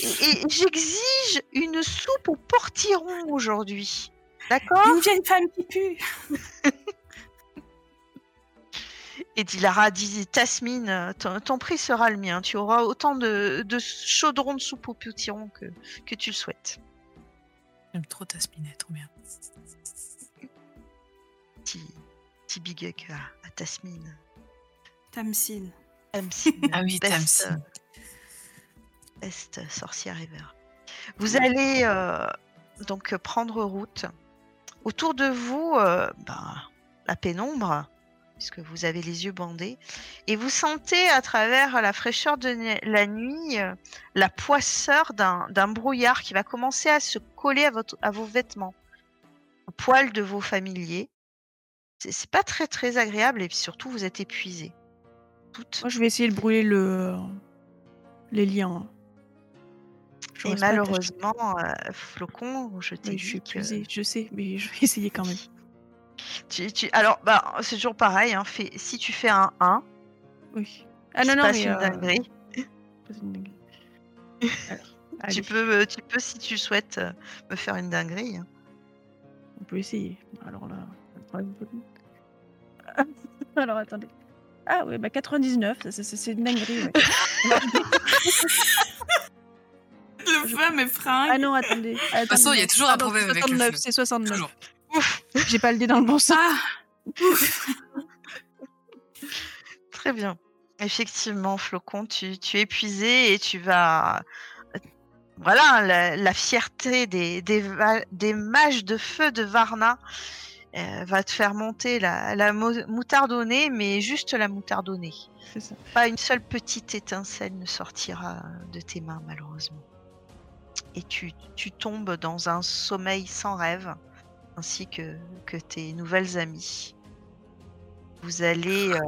Et, et j'exige une soupe au portiron aujourd'hui. D'accord Une vieille femme qui pue. Et Dilara dit Tasmine, ton, ton prix sera le mien. Tu auras autant de, de chaudrons de soupe au portiron que, que tu le souhaites. J'aime trop ta spinette, trop bien. Petit, petit big up à, à Tasmine. Tamsine. Tamsine, Ah oui, best, Tamsine. euh, best sorcière ever. Vous allez euh, donc prendre route. Autour de vous, euh, ben, la pénombre, puisque vous avez les yeux bandés, et vous sentez à travers la fraîcheur de la nuit euh, la poisseur d'un brouillard qui va commencer à se coller à, vos vêtements, au poil de vos familiers. C'est pas très très agréable et surtout vous êtes. Toutes. Moi, je vais essayer de brûler le... les liens. Et malheureusement, euh, Flocon, je t'ai Oui, je suis dit que épuisée, je sais, mais je vais essayer quand même. tu, tu- Alors, bah, c'est toujours pareil. Hein, fais- Si tu fais un 1, Oui. Ah non, non, passe mais... une euh, dinguerie. c'est une dinguerie. Alors, Tu peux, tu peux, si tu souhaites, euh, me faire une dinguerie. hein. on peut essayer. Alors là... Alors, attendez. Ah ouais, bah 99, ça, ça, ça, c'est une dinguerie. ouais. Le est fringue. ah non, attendez. De toute façon, il y a toujours un problème avec le 69, feu. c'est 69. Toujours. J'ai pas le dé dans le bon sens. Ah, Très bien. Effectivement, Flocon, tu, tu es épuisé et tu vas. Voilà, la, la fierté des, des, mages de feu de Varna euh, va te faire monter la, la mo- moutarde au nez, mais juste la moutarde au nez. C'est ça. Pas une seule petite étincelle ne sortira de tes mains, malheureusement. Et tu, tombes dans un sommeil sans rêve, ainsi que, tes nouvelles amies. Vous allez euh,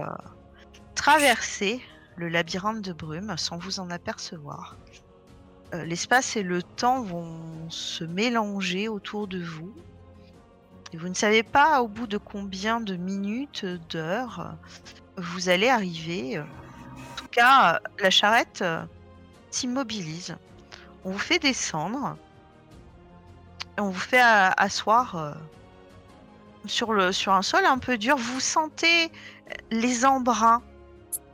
traverser le labyrinthe de brume sans vous en apercevoir. Euh, L'espace et le temps vont se mélanger autour de vous. Et vous ne savez pas au bout de combien de minutes, d'heures, vous allez arriver. En tout cas, la charrette s'immobilise. On vous fait descendre. On vous fait asseoir euh, sur, un sol un peu dur. Vous sentez les embruns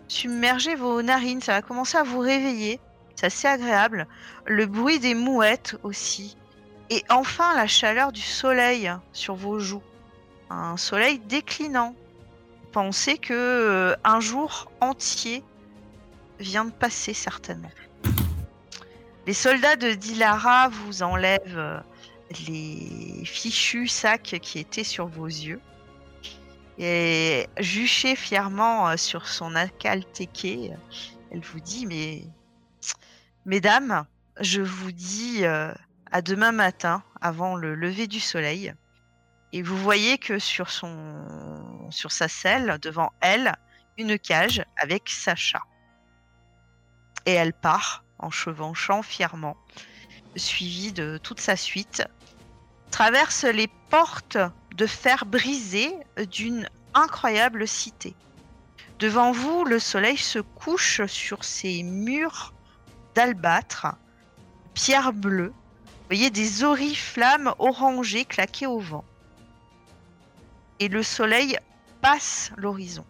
submerger vos narines. Ça va commencer à vous réveiller. C'est assez agréable. Le bruit des mouettes aussi. Et enfin, la chaleur du soleil sur vos joues. Un soleil déclinant pensez que euh, un jour entier vient de passer certainement. Les soldats de Dilara vous enlèvent euh, les fichus sacs qui étaient sur vos yeux. Et juchée fièrement euh, sur son acaltéqué, elle vous dit mesdames, je vous dis euh, à demain matin, avant le lever du soleil. Et vous voyez que sur sa selle, devant elle, une cage avec Sacha. Et elle part en chevanchant fièrement, suivi de toute sa suite, traverse les portes de fer brisées d'une incroyable cité. Devant vous, le soleil se couche sur ces murs d'albâtre, pierre bleue. Vous voyez des oriflammes orangées claquées au vent. Et le soleil passe l'horizon.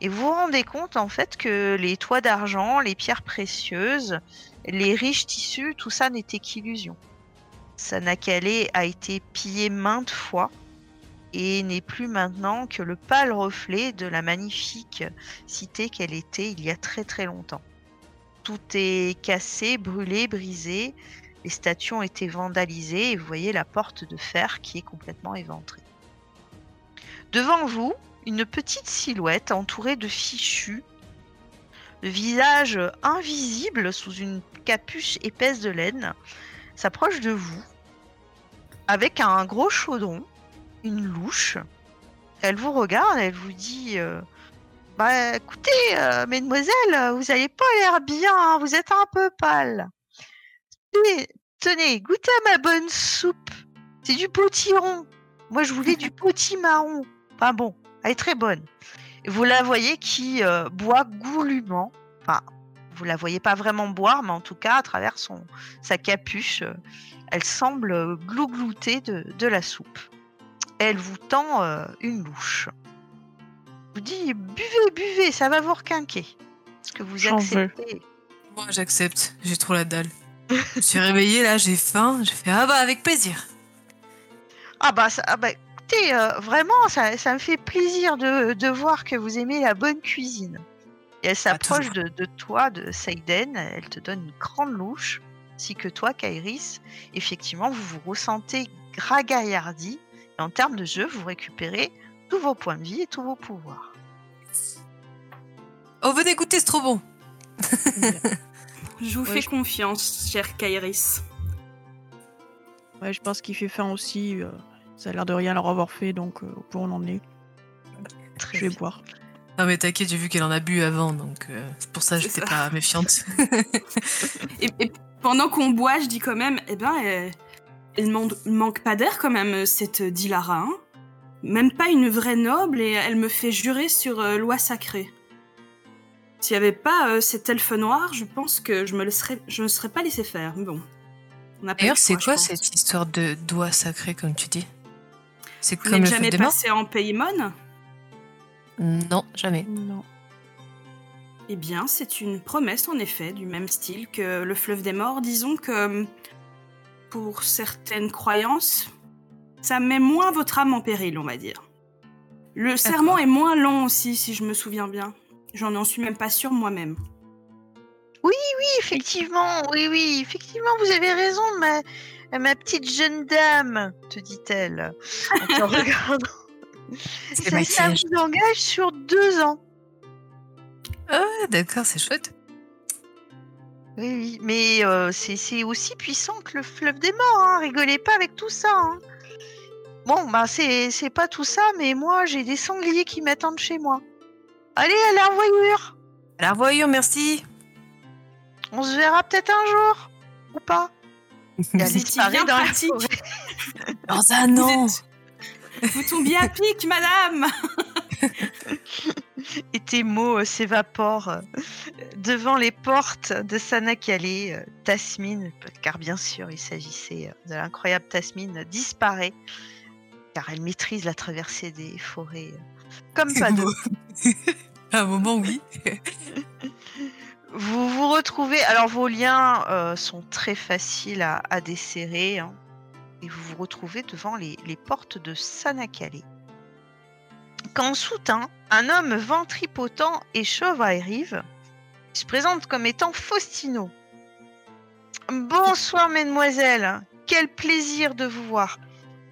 Et vous vous rendez compte en fait que les toits d'argent, les pierres précieuses, les riches tissus, tout ça n'était qu'illusion. Sanakale a été pillé maintes fois et n'est plus maintenant que le pâle reflet de la magnifique cité qu'elle était il y a très très longtemps. Tout est cassé, brûlé, brisé, les statues ont été vandalisées et vous voyez la porte de fer qui est complètement éventrée. Devant vous, une petite silhouette entourée de fichus, le visage invisible sous une capuche épaisse de laine, s'approche de vous avec un gros chaudron une louche. Elle vous regarde, elle vous dit euh, Bah écoutez, euh, mesdemoiselles, vous n'avez pas l'air bien, hein, vous êtes un peu pâle. Tenez, tenez, goûtez à ma bonne soupe. C'est du potiron. Moi je voulais du potimarron. Enfin bon, elle est très bonne. vous la voyez qui euh, boit goulûment. Enfin, vous la voyez pas vraiment boire, mais en tout cas, à travers son, sa capuche, elle semble glouglouter de, de la soupe elle vous tend euh, une louche. Vous dit buvez, buvez, ça va vous requinquer. Est-ce que vous acceptez? Moi, j'accepte. J'ai trop la dalle. je suis réveillée là, j'ai faim. Je fais ah bah avec plaisir. Ah bah, ça, ah bah écoutez, euh, vraiment, ça, ça, me fait plaisir de, de, voir que vous aimez la bonne cuisine. Et elle s'approche de, de, toi, de Seiden. Elle te donne une grande louche, ainsi que toi, Kairis. Effectivement, vous vous ressentez gragaillardi en termes de jeu, vous récupérez tous vos points de vie et tous vos pouvoirs. Oh, venez goûter, c'est trop bon. je vous fais confiance, cher Kairis. Ouais, je pense qu'il fait faim aussi. Euh, ça a l'air de rien leur avoir fait, donc euh, on en est. je vais boire. Non mais t'inquiète, j'ai vu qu'elle en a bu avant, donc euh, c'est pour ça que j'étais pas méfiante. et, et, pendant qu'on boit, je dis quand même, eh ben, elle manque pas d'air quand même, cette Dilara. Hein même pas une vraie noble et elle me fait jurer sur euh, loi sacrée. S'il n'y avait pas euh, cet elfe noir, je pense que je me, laisserais, je me serais pas laissé faire. Bon. D'ailleurs, c'est quoi cette histoire de doigt sacré, comme tu dis? C'est comme le jamais passé en Paymon Non, jamais. Non. Eh bien, c'est une promesse en effet, du même style que le fleuve des morts. Disons que pour certaines croyances, ça met moins votre âme en péril, on va dire. Le serment est moins long aussi, si je me souviens bien. J'en en suis même pas sûre moi-même. Oui, oui, effectivement, oui, oui, effectivement, vous avez raison, ma, ma petite jeune dame, te dit-elle, en te regardant. ça, ça vous engage sur deux ans. Ah, d'accord, c'est chouette. Oui, oui, mais euh, c'est aussi puissant que le fleuve des morts, hein. rigolez pas avec tout ça. Hein. Bon, bah c'est pas tout ça, mais moi j'ai des sangliers qui m'attendent chez moi. Allez, à la revoyure À la revoyure, merci On se verra peut-être un jour, ou pas Vous étiez bien dans pratique Dans un an Vous tombiez à pic, madame et tes mots euh, s'évaporent euh, devant les portes de Sanakale. Euh, Tasmine, car bien sûr il s'agissait de l'incroyable Tasmine, disparaît car elle maîtrise la traversée des forêts comme pas d'autre. à un moment, oui. Vous vous retrouvez. Alors vos liens sont très faciles à, desserrer. Hein, et vous vous retrouvez devant les, les portes de Sanakale quand soudain, un homme ventripotent et chauve arrive, il se présente comme étant Faustino. Bonsoir, mesdemoiselles. Quel plaisir de vous voir.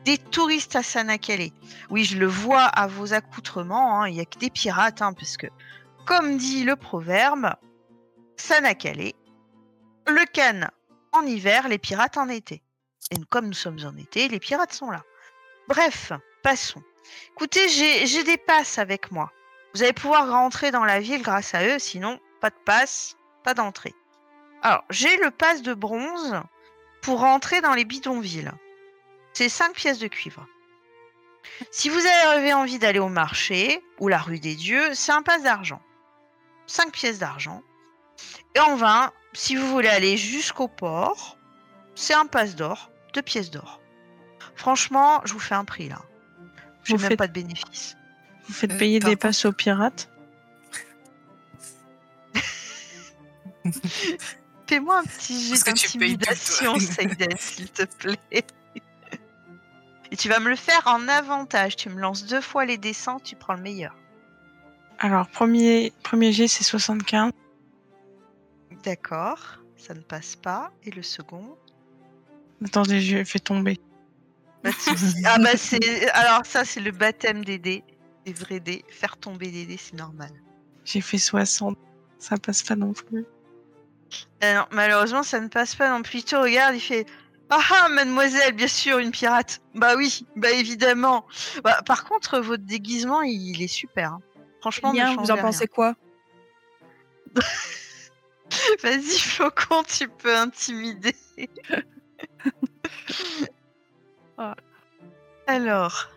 Des touristes à Sanakale. Oui, je le vois à vos accoutrements. Hein. Il n'y a que des pirates, hein, parce que, comme dit le proverbe, Sanakale, le canne en hiver, les pirates en été. Et comme nous sommes en été, les pirates sont là. Bref, passons. Écoutez, j'ai des passes avec moi. Vous allez pouvoir rentrer dans la ville grâce à eux, sinon, pas de passe, pas d'entrée. Alors, j'ai le pass de bronze pour rentrer dans les bidonvilles. C'est 5 pièces de cuivre. Si vous avez envie d'aller au marché ou la rue des dieux, c'est un pass d'argent. 5 pièces d'argent. Et en vain, si vous voulez aller jusqu'au port, c'est un passe d'or, 2 pièces d'or. Franchement, je vous fais un prix là. Je Vous même faites- pas de bénéfice. Vous faites Euh, payer des passes aux pirates? Fais-moi un petit jet d'intimidation, Saïden, s'il te plaît. Et tu vas me le faire en avantage. Tu me lances deux fois les descents, tu prends le meilleur. Alors, premier, premier G, c'est 75. D'accord, ça ne passe pas. Et le second? Attendez, je fais tomber. Pas de souci. Ah bah c'est. Alors ça, c'est le baptême des dés. Des vrais dés. Faire tomber des dés, c'est normal. J'ai fait 60. Ça passe pas non plus. Ah non, malheureusement, ça ne passe pas non plus. Te regarde, il fait Ah ah, mademoiselle, bien sûr, une pirate. Bah oui, bah évidemment. Bah, par contre, votre déguisement, il, il est super. hein. Franchement, ne Bien, vous en changez pensez quoi? Vas-y, Flocon, tu peux intimider. Ah. Alors,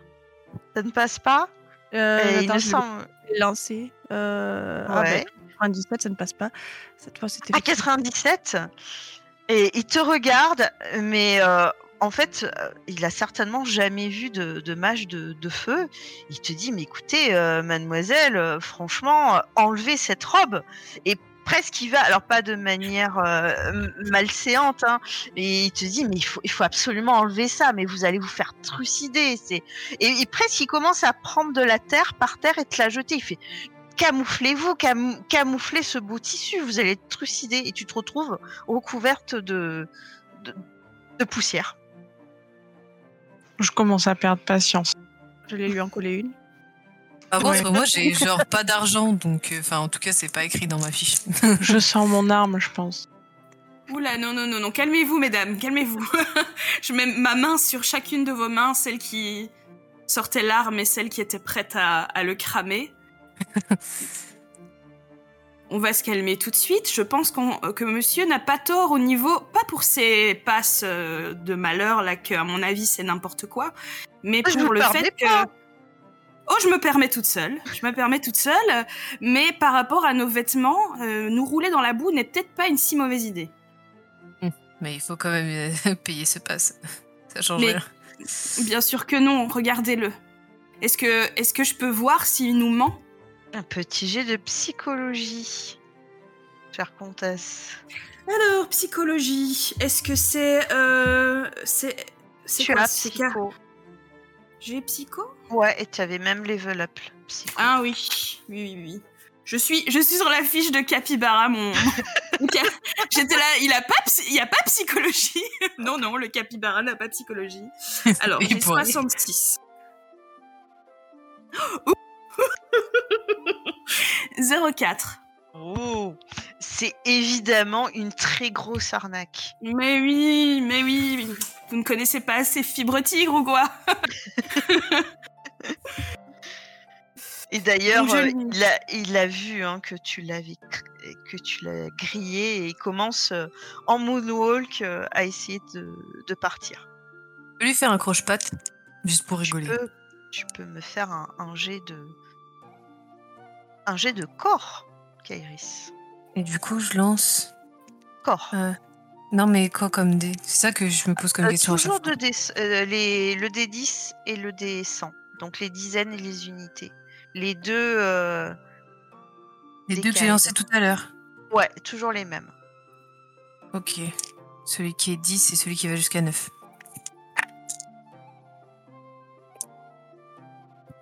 ça ne passe pas? Euh, Et Il attends, me je vais semble. le lancer. Euh, ah, Ouais. bah, 97, ça ne passe pas. Cette fois, c'était. À 97 Et il te regarde, mais euh, en fait, euh, il a certainement jamais vu de, de mage de, de feu. Il te dit, mais écoutez, euh, mademoiselle, euh, franchement, euh, enlevez cette robe. Et presque il va, alors pas de manière euh, malséante, hein, et il te dit, mais il faut, il faut absolument enlever ça, mais vous allez vous faire trucider. C'est... Et, et presque il commence à prendre de la terre par terre et te la jeter. Il fait, camouflez-vous, camou- camouflez ce beau tissu, vous allez être trucidé et tu te retrouves recouverte de, de, de poussière. Je commence à perdre patience. Je vais lui en coller une. Par contre, Ouais. moi, j'ai genre pas d'argent, donc, euh, enfin, en tout cas, c'est pas écrit dans ma fiche. Je sens mon arme, je pense. Oula, non, non, non, non, calmez-vous, mesdames, calmez-vous. je mets ma main sur chacune de vos mains, celle qui sortait l'arme et celle qui était prête à, à le cramer. On va se calmer tout de suite. Je pense qu'on- que monsieur n'a pas tort au niveau, pas pour ses passes euh, de malheur, là, que à mon avis c'est n'importe quoi, mais Je pour le fait que. pas. Oh, je me permets toute seule. Je me permets toute seule. Mais par rapport à nos vêtements, euh, nous rouler dans la boue n'est peut-être pas une si mauvaise idée. Mais il faut quand même euh, payer ce pass. Ça change Mais- rien. Bien sûr que non, regardez-le. Est-ce que, est que je peux voir s'il nous ment? Un petit jet de psychologie, chère comtesse. Alors, psychologie, est-ce que c'est... Euh, c'est... C'est quoi psycho. J'ai psycho? Ouais, et tu avais même level up. Psycho. Ah oui, oui, oui, oui. Je suis, je suis sur la fiche de Capybara, mon... J'étais là, il a pas, psy- il y a pas psychologie? non, non, le Capybara n'a pas psychologie. Alors, j'ai pourrait. 66. Ouh. 04. Oh, c'est évidemment une très grosse arnaque. Mais oui, mais oui, vous ne connaissez pas assez Fibre Tigre ou quoi? Et d'ailleurs, euh, il, a, il a vu hein, que tu l'avais que tu l'as grillé et il commence euh, en moonwalk euh, à essayer de, de partir. Je peux lui faire un croche-patte, juste pour Tu rigoler. peux, tu peux me faire un, un jet de un jet de corps, Kairis. Et du coup, je lance. Corps. Non, mais quoi comme dé? C'est ça que je me pose comme question toujours fois. de dés- les, le D10 et le D100. Donc les dizaines et les unités. Les deux, euh, Les deux que j'ai lancés tout à l'heure. ouais, toujours les mêmes. Ok. Celui qui est 10 et celui qui va jusqu'à 9.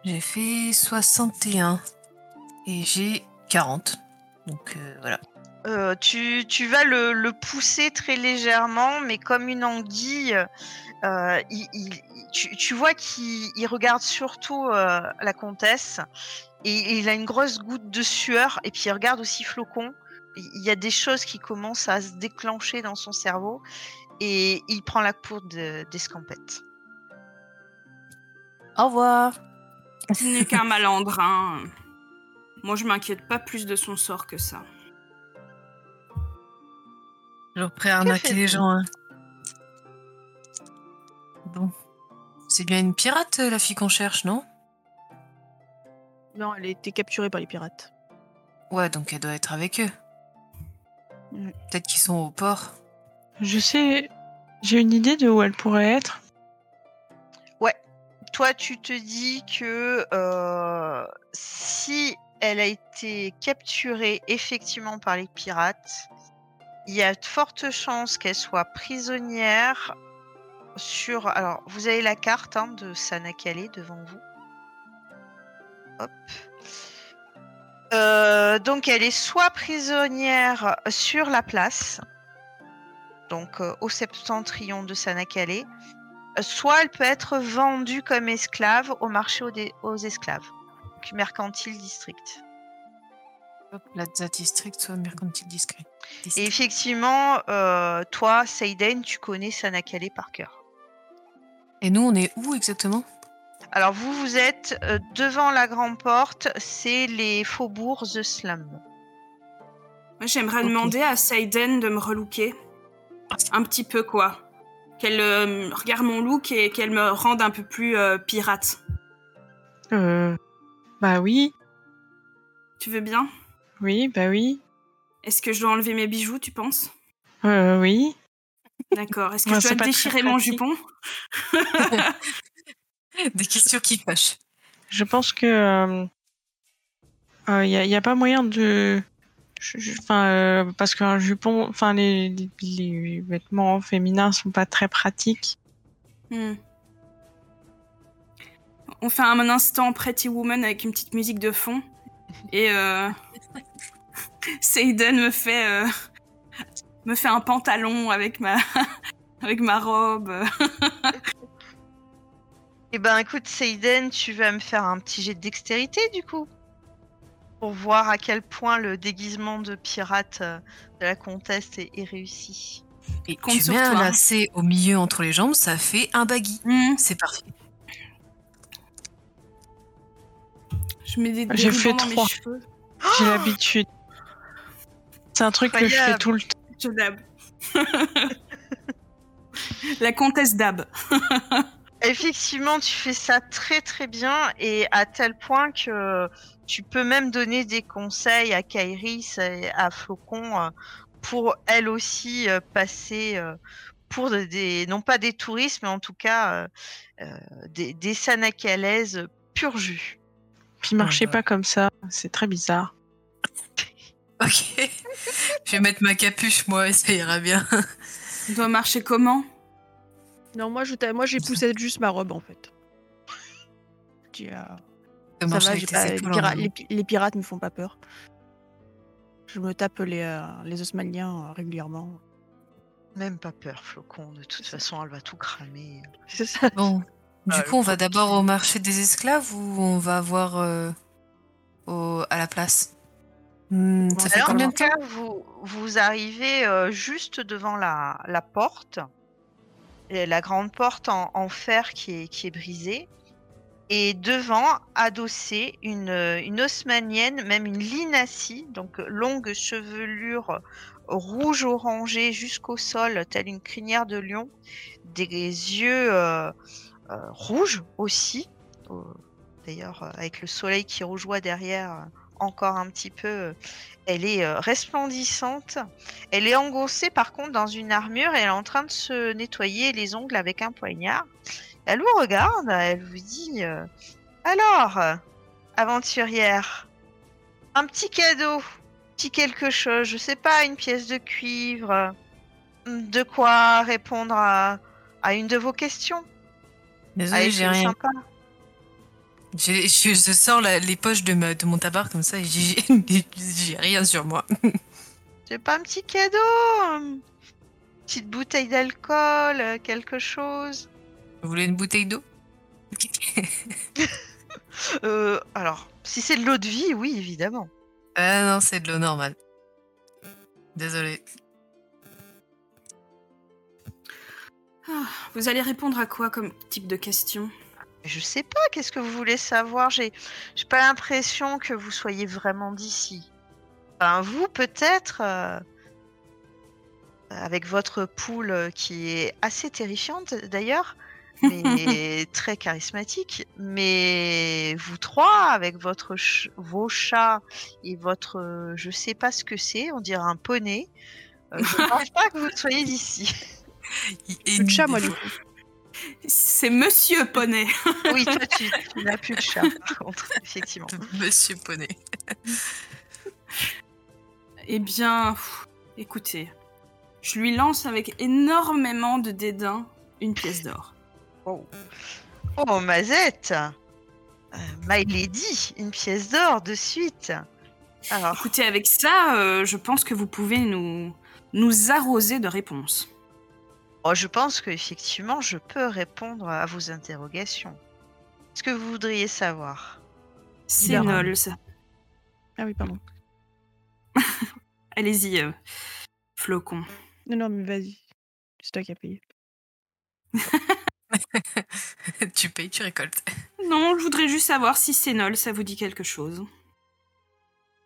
J'ai fait 61 et j'ai 40. Donc euh, voilà. Euh, tu, tu vas le, le pousser très légèrement, mais comme une anguille, euh, il, il- tu, tu vois qu'il il regarde surtout euh, la comtesse et il a une grosse goutte de sueur et puis il regarde aussi Flocon. Il y a des choses qui commencent à se déclencher dans son cerveau et il prend la poudre de- d'escampette. Au revoir. Ce n'est qu'un malandrin. Moi, je m'inquiète pas plus de son sort que ça. Toujours prêt à arnaquer les gens. Hein. C'est bien une pirate, la fille qu'on cherche, non? Non, elle a été capturée par les pirates. Ouais, donc elle doit être avec eux. Mm. Peut-être qu'ils sont au port. Je sais, j'ai une idée de où elle pourrait être. Toi, tu te dis que euh, si elle a été capturée effectivement par les pirates, il y a de fortes chances qu'elle soit prisonnière sur. Alors, vous avez la carte hein, de Sanakale devant vous. Hop. Euh, donc, elle est soit prisonnière sur la place, donc euh, au septentrion de Sanakale, soit elle peut être vendue comme esclave au marché aux, esclaves, donc mercantile district. Plaza District, soit Mercantile Discret. Et effectivement, euh, toi, Seiden, tu connais Sanakale par cœur. Et nous, on est où exactement? Alors, vous, vous êtes euh, devant la grande porte, c'est les faubourgs The Slum. Moi, j'aimerais demander à Saiden de me relooker. Un petit peu, quoi. Qu'elle euh, regarde mon look et qu'elle me rende un peu plus euh, pirate. Euh, bah oui, Tu veux bien? Oui, bah oui, Est-ce que je dois enlever mes bijoux, tu penses? Euh, oui. D'accord. Est-ce que Ouais, je dois déchirer mon jupon Des questions qui fâchent. Je pense que il n'y a, y a pas moyen de, enfin euh, parce qu'un jupon, enfin les, les, les vêtements féminins sont pas très pratiques. Hmm. On fait un instant Pretty Woman avec une petite musique de fond. Et euh... Seiden me fait, euh, me fait un pantalon avec ma, avec ma robe. Eh ben, écoute, Seiden, tu vas me faire un petit jet de dextérité, du coup. Pour voir à quel point le déguisement de pirate euh, de la comtesse est, est réussi. Et Compte tu mets un lacet au milieu entre les jambes, ça fait un baggy. Hmm. C'est parfait. Je mets des, des J'ai fait dans trois. J'ai l'habitude. C'est un truc que je fais tout le temps. Je dab. La comtesse Dab. Effectivement, tu fais ça très très bien et à tel point que tu peux même donner des conseils à Kairis et à Flocon euh, pour elle aussi euh, passer euh, pour de- des non pas des touristes mais en tout cas des, des Sanakalaises pur jus. Puis marchez pas comme ça, c'est très bizarre. Ok. je vais mettre ma capuche, moi, et ça ira bien. On doit marcher comment? Non, moi, je t'a- moi, j'ai poussé juste ma robe en fait. Euh, Ça Ça marche va, avec j'ai tes pas- les, épaules en pira- avant. les pi- les pirates me font pas peur. Je me tape les, euh, les osmaliens euh, régulièrement. Même pas peur, Flocon. De toute façon, elle va tout cramer. C'est ça. Bon. Du Ah, coup, on va d'abord au marché des esclaves ou on va voir euh, au, à la place? Ça Alors, en temps cas, vous, vous arrivez euh, juste devant la, la porte, et la grande porte en, en fer qui est, qui est brisée, et devant, adossée, une, une osmanienne, même une linassie, donc longue chevelure rouge orangée jusqu'au sol, telle une crinière de lion, des yeux euh, euh, rouges aussi, d'ailleurs avec le soleil qui rougeoie derrière encore un petit peu euh, elle est euh, resplendissante. Elle est engoncée par contre dans une armure et elle est en train de se nettoyer les ongles avec un poignard. Elle vous regarde, elle vous dit euh, Alors, aventurière, un petit cadeau, petit quelque chose, je sais pas, une pièce de cuivre, de quoi répondre à, à une de vos questions. Désolée, Allez, j'ai rien. sympa. J'ai- Je, je sors la- les poches de, ma, de mon tabac comme ça et j'ai j'ai rien sur moi. C'est pas un petit cadeau Petite bouteille d'alcool, euh, quelque chose Vous voulez une bouteille d'eau? Euh, alors, si c'est de l'eau de vie, oui, évidemment. Ah non, c'est de l'eau normale. Désolée. Ah, Vous allez répondre à quoi comme type de question? Je sais pas, qu'est-ce que vous voulez savoir? J'ai j'ai pas l'impression que vous soyez vraiment d'ici. Enfin, vous, peut-être. euh, avec votre poule qui est assez terrifiante d'ailleurs, mais très charismatique. Mais vous trois, avec votre ch- vos chats et votre, euh, je sais pas ce que c'est, on dirait un poney. euh, je ne pense pas que vous soyez d'ici. Et de chat, moi, du coup. C'est Monsieur Poney. Oui, toi tu, tu n'as plus de chat, par contre, effectivement. Monsieur Poney. Eh bien, pff, écoutez, je lui lance avec énormément de dédain une pièce d'or. Oh, oh Mazette euh, My Lady, une pièce d'or de suite. Alors, Écoutez, avec ça, euh, je pense que vous pouvez nous, nous arroser de réponses. Oh, je pense qu'effectivement, je peux répondre à vos interrogations. Ce que vous voudriez savoir? C'est Libéral. nul, ça. Ah oui, pardon. Allez-y, euh, flocon. Non, non, mais vas-y. C'est toi qui as payé. tu payes, tu récoltes. Non, je voudrais juste savoir si c'est nul, ça vous dit quelque chose.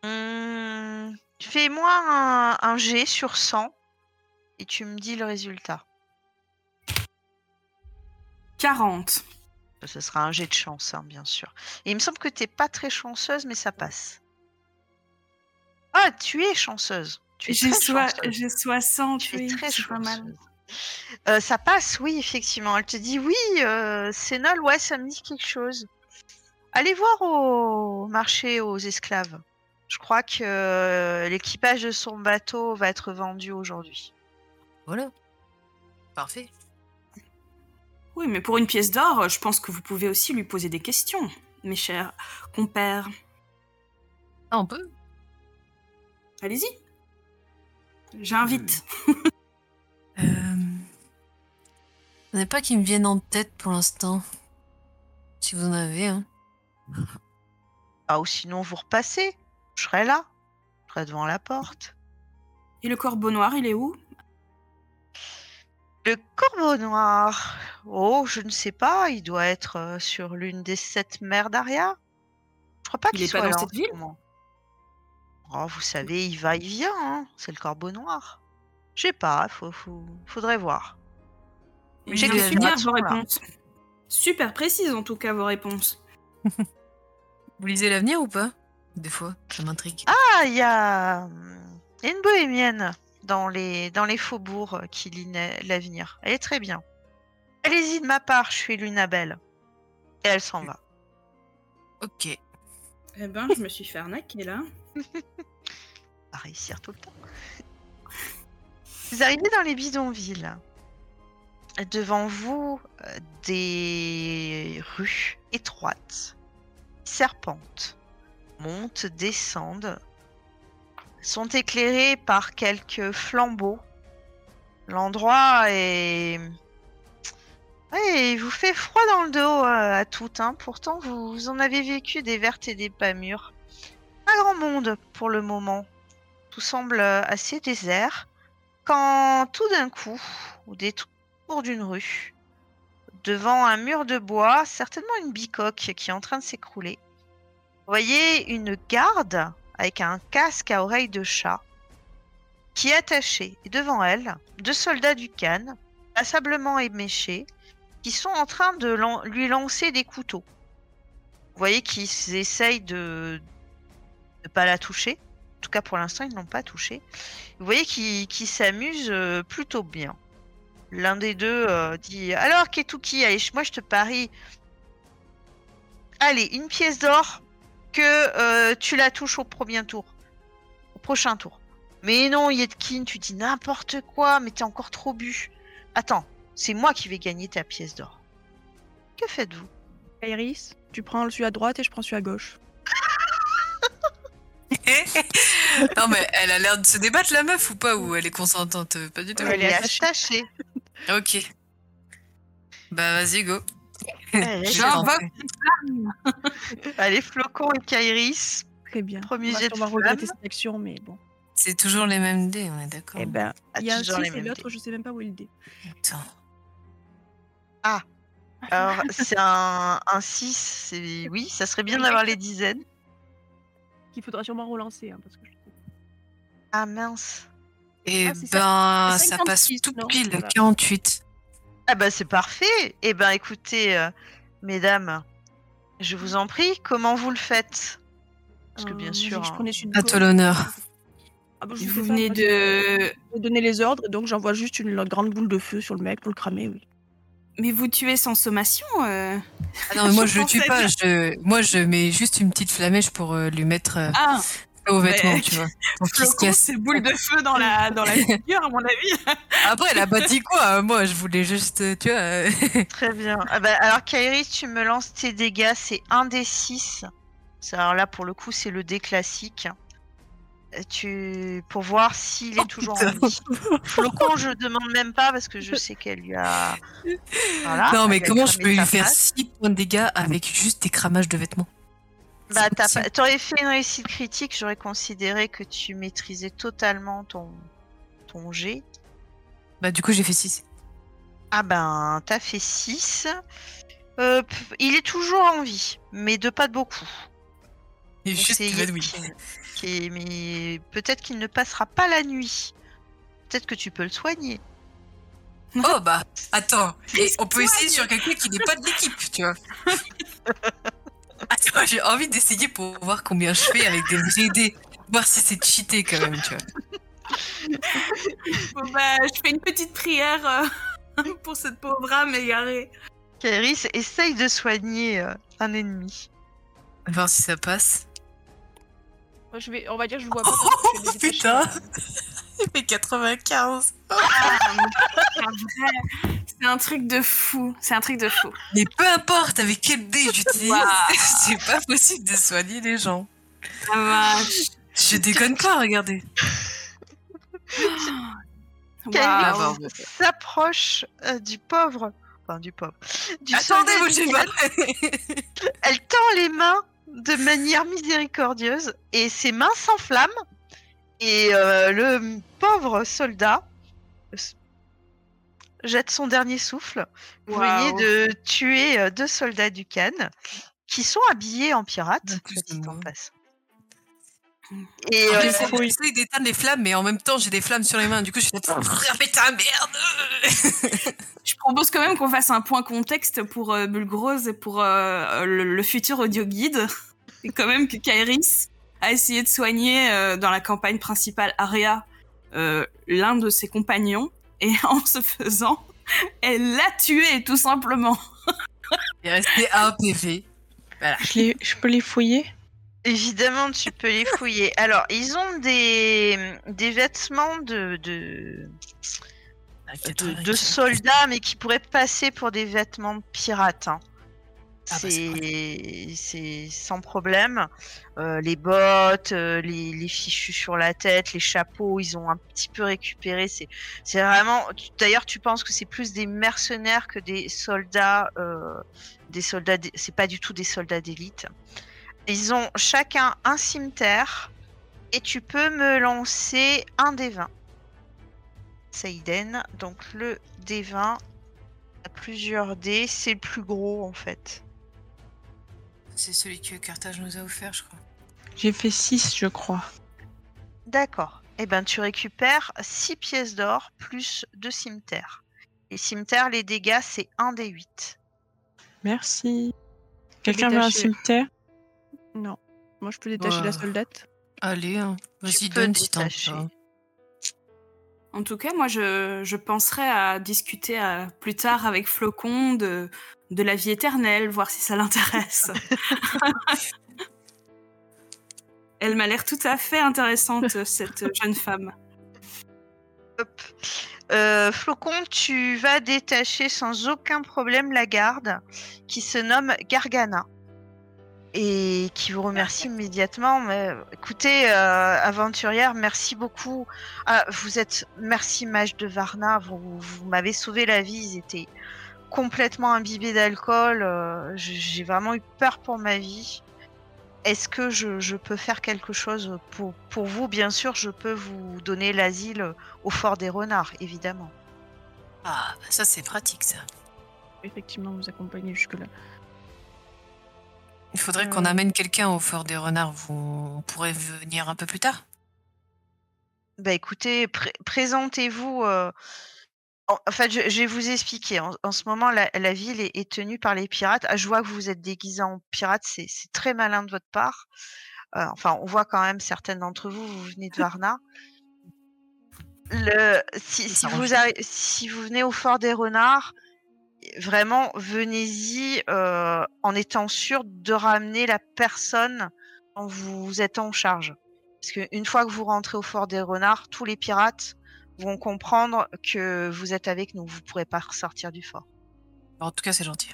Hum, Fais-moi un, un G sur 100 et tu me dis le résultat. 40. Ce sera un jet de chance, hein, bien sûr. Et il me semble que t'es pas très chanceuse, mais ça passe. Ah, tu es chanceuse. Tu es J'ai très soi- chanceuse. j'ai 60, Tu es très c'est pas mal. chanceuse. Euh, ça passe, oui, effectivement. Elle te dit oui, euh, c'est nul, ouais, ça me dit quelque chose. Allez voir au marché aux esclaves. Je crois que euh, l'équipage de son bateau va être vendu aujourd'hui. Voilà. Parfait. Oui, mais pour une pièce d'or, je pense que vous pouvez aussi lui poser des questions, mes chers compères. Ah, on peut Allez-y. J'invite. Euh... Il n'y en a pas qui me viennent en tête pour l'instant. Si vous en avez, hein. Ah, ou sinon vous repassez. Je serai là. Je serai devant la porte. Et le corbeau noir, il est où? Le corbeau noir. Oh, je ne sais pas. Il doit être euh, sur l'une des sept mers d'Aria. Je crois pas Il qu'il pas soit dans cette ce ville? Oh, vous savez, il va, il vient. hein. C'est le corbeau noir. Je sais pas. Faut, faut- faudrait voir. Mais J'ai que informations, vos là. réponses. Super précises en tout cas vos réponses. Vous lisez l'avenir ou pas? Des fois, ça m'intrigue. Ah, il y a hum, il y a une bohémienne dans les dans les faubourgs euh, qui na- l'avenir. Elle est très bien. Allez-y de ma part. Je suis Lunabelle. Et elle s'en va. Ok. Eh ben, je me suis fait arnaquer là. à réussir tout le temps. Vous arrivez dans les bidonvilles. Devant vous, euh, des rues étroites, serpentent, montent, descendent, sont éclairées par quelques flambeaux. L'endroit est... Ouais, il vous fait froid dans le dos euh, à tout, hein. pourtant vous, vous en avez vécu des vertes et des pas mûres. Pas grand monde pour le moment. Tout semble euh, assez désert. Quand tout d'un coup, au détour d'une rue, devant un mur de bois, certainement une bicoque qui est en train de s'écrouler, vous voyez une garde avec un casque à oreille de chat qui. Et devant elle, deux soldats du Cannes, passablement éméchés, qui sont en train de lui lancer des couteaux. Vous voyez qu'ils essayent de ne pas la toucher. En tout cas, pour l'instant, ils ne l'ont pas touchée. Vous voyez qu'ils s'amusent euh, plutôt bien. L'un des deux euh, dit Alors, Ketuki, moi je te parie. Allez, une pièce d'or que euh, tu la touches au premier tour. Au prochain tour. Mais non, Yetkin, tu dis n'importe quoi, mais t'es encore trop bu. Attends, c'est moi qui vais gagner ta pièce d'or. Que faites-vous? Iris, tu prends celui à droite et je prends celui à gauche. non, mais elle a l'air de se débattre, la meuf, ou pas Ou elle est consentante? Pas du tout. Elle est attachée. attachée. Ok. Bah, vas-y, go. Va- prie. Allez, Flocon et Kairis. Très bien. Premier on va jet de sûrement regretter flamme. cette action, mais bon. C'est toujours les mêmes dés, on est d'accord. Eh ben, Ah, il y a un toujours 6 les et l'autre, je sais même pas où est le dé. Attends. Alors, c'est un, un 6, c'est... oui, ça serait bien d'avoir les dizaines. Qu'il faudra sûrement relancer, hein, parce que je... Ah mince. Et Ah, c'est ça. ben, ça passe 56, tout non pile, Voilà. 48. Ah bah c'est parfait. Eh ben écoutez, euh, mesdames, je vous en prie, comment vous le faites? Parce que Euh, bien moi, sûr, je hein. prenais une À toi l'honneur. Ah bah, je Vous pas, venez de. donner les ordres, donc j'envoie juste une grande boule de feu sur le mec pour le cramer, oui. Mais vous tuez sans sommation euh Ah non, mais moi Je je le tue pas. Je... Moi je mets juste une petite flamèche pour euh, lui mettre euh, Ah, au mais- vêtement, tu vois. Flocon, casse. c'est boule de feu dans la, dans la figure, à mon avis. Après, elle a pas dit quoi. Moi, je voulais juste, euh, tu vois. Très bien. Ah bah, alors Kairi, tu me lances tes dégâts, c'est 1 des 6. Alors là, pour le coup, c'est le dé classique. Euh, Tu... Pour voir s'il est Oh, toujours putain. en vie. Flocon, je demande même pas parce que je sais qu'elle lui a... Voilà, non, mais comment je peux lui faire face. 6 points de dégâts avec juste des cramages de vêtements? Bah, t'aurais fait une réussite critique, j'aurais considéré que tu maîtrisais totalement ton, ton jet. Bah, du coup, j'ai fait 6. Ah ben, t'as fait 6. Euh, il est toujours en vie, mais de pas de beaucoup. Et Donc juste évanoui. Qui est- Mais peut-être qu'il ne passera pas la nuit. Peut-être que tu peux le soigner. Oh, bah, attends. Et on peut essayer sur quelqu'un qui n'est pas de l'équipe, tu vois. Attends, j'ai envie d'essayer pour voir combien je fais avec des vrais dés. Voir si c'est cheaté quand même, tu vois. Bon, bah, je fais une petite prière euh, pour cette pauvre âme égarée. Kairis essaye de soigner euh, un ennemi. Voir si ça passe. Moi, je vais, on va dire, je vois pas. Oh, parce que je vais les putain. Il fait 95. C'est un truc de fou. C'est un truc de fou. Mais peu importe avec quel dé j'utilise, c'est pas possible de soigner les gens. Ah, vache. Je déconne pas, regardez. Waouh. s'approche euh, du pauvre. Enfin, du pauvre. Du Attendez, Nikan. pas. Elle tend les mains de manière miséricordieuse et ses mains s'enflamment. Et euh, le pauvre soldat jette son dernier souffle. Vous Waouh. venez de tuer euh, deux soldats du Cannes qui sont habillés en pirates. En passe. Et euh, J'essaie d'éteindre les flammes, mais en même temps j'ai des flammes sur les mains. Du coup, je suis là. Ah, Putain, merde Je propose quand même qu'on fasse un point contexte pour euh, Bulgrose et pour euh, le, le futur audio guide. Et quand même que Kairis a essayé de soigner euh, dans la campagne principale Aria euh, l'un de ses compagnons. Et en se faisant, elle l'a tué tout simplement. Il est resté un PV. Je, les- je peux les fouiller? Évidemment, tu peux les fouiller. Alors, ils ont des, des vêtements de, de, de, de soldats, mais qui pourraient passer pour des vêtements de pirates. hein. Ah bah, c'est sans problème. Euh, les bottes, euh, les, fichus sur la tête, les chapeaux, ils ont un petit peu récupéré. C'est vraiment. D'ailleurs, tu penses que c'est plus des mercenaires que des soldats. euh, des soldats. C'est pas du tout des soldats d'élite. Ils ont chacun un cimetière et tu peux me lancer un des 20. Seiden, donc le D20 a plusieurs dés, c'est le plus gros en fait. C'est celui que Carthage nous a offert, je crois. J'ai fait 6, je crois. D'accord. Eh ben tu récupères 6 pièces d'or plus 2 cimetières. Les cimetières, les dégâts, c'est 1 des 8. Merci. Quelqu'un veut un cimetière? Non. Moi, je peux détacher Ouais. la soldate. Allez, hein. vas-y, donne si t'en. En tout cas, moi, je, je penserais à discuter à- plus tard avec Flocon de, de la vie éternelle, voir si ça l'intéresse. Elle m'a l'air tout à fait intéressante, cette jeune femme. Hop. Euh, Flocon, tu vas détacher sans aucun problème la garde qui se nomme Gargana et qui vous remercie immédiatement. Mais, écoutez, euh, aventurière, merci beaucoup. Ah, vous êtes, merci mage de Varna, vous, vous m'avez sauvé la vie. Ils étaient complètement imbibés d'alcool. euh, J'ai vraiment eu peur pour ma vie. Est-ce que je, je peux faire quelque chose pour, pour vous? Bien sûr, je peux vous donner l'asile au fort des renards, évidemment. Ah, bah ça c'est pratique ça. Effectivement, vous accompagner jusque-là. Il faudrait Euh. qu'on amène quelqu'un au fort des renards. Vous on pourrez venir un peu plus tard? Bah écoutez, présentez-vous. En, fait, je, vais vous expliquer. En, ce moment, la, ville est, tenue par les pirates. Ah, je vois que vous êtes déguisés en pirates, c'est très malin de votre part. enfin, on voit quand même certaines d'entre vous, vous venez de Varna. Le, si, vous si vous venez au fort des renards, vraiment, venez-y en étant sûr de ramener la personne dont vous êtes en charge. Parce qu'une fois que vous rentrez au fort des renards, tous les pirates vont comprendre que vous êtes avec nous. Vous ne pourrez pas ressortir du fort. En tout cas, c'est gentil.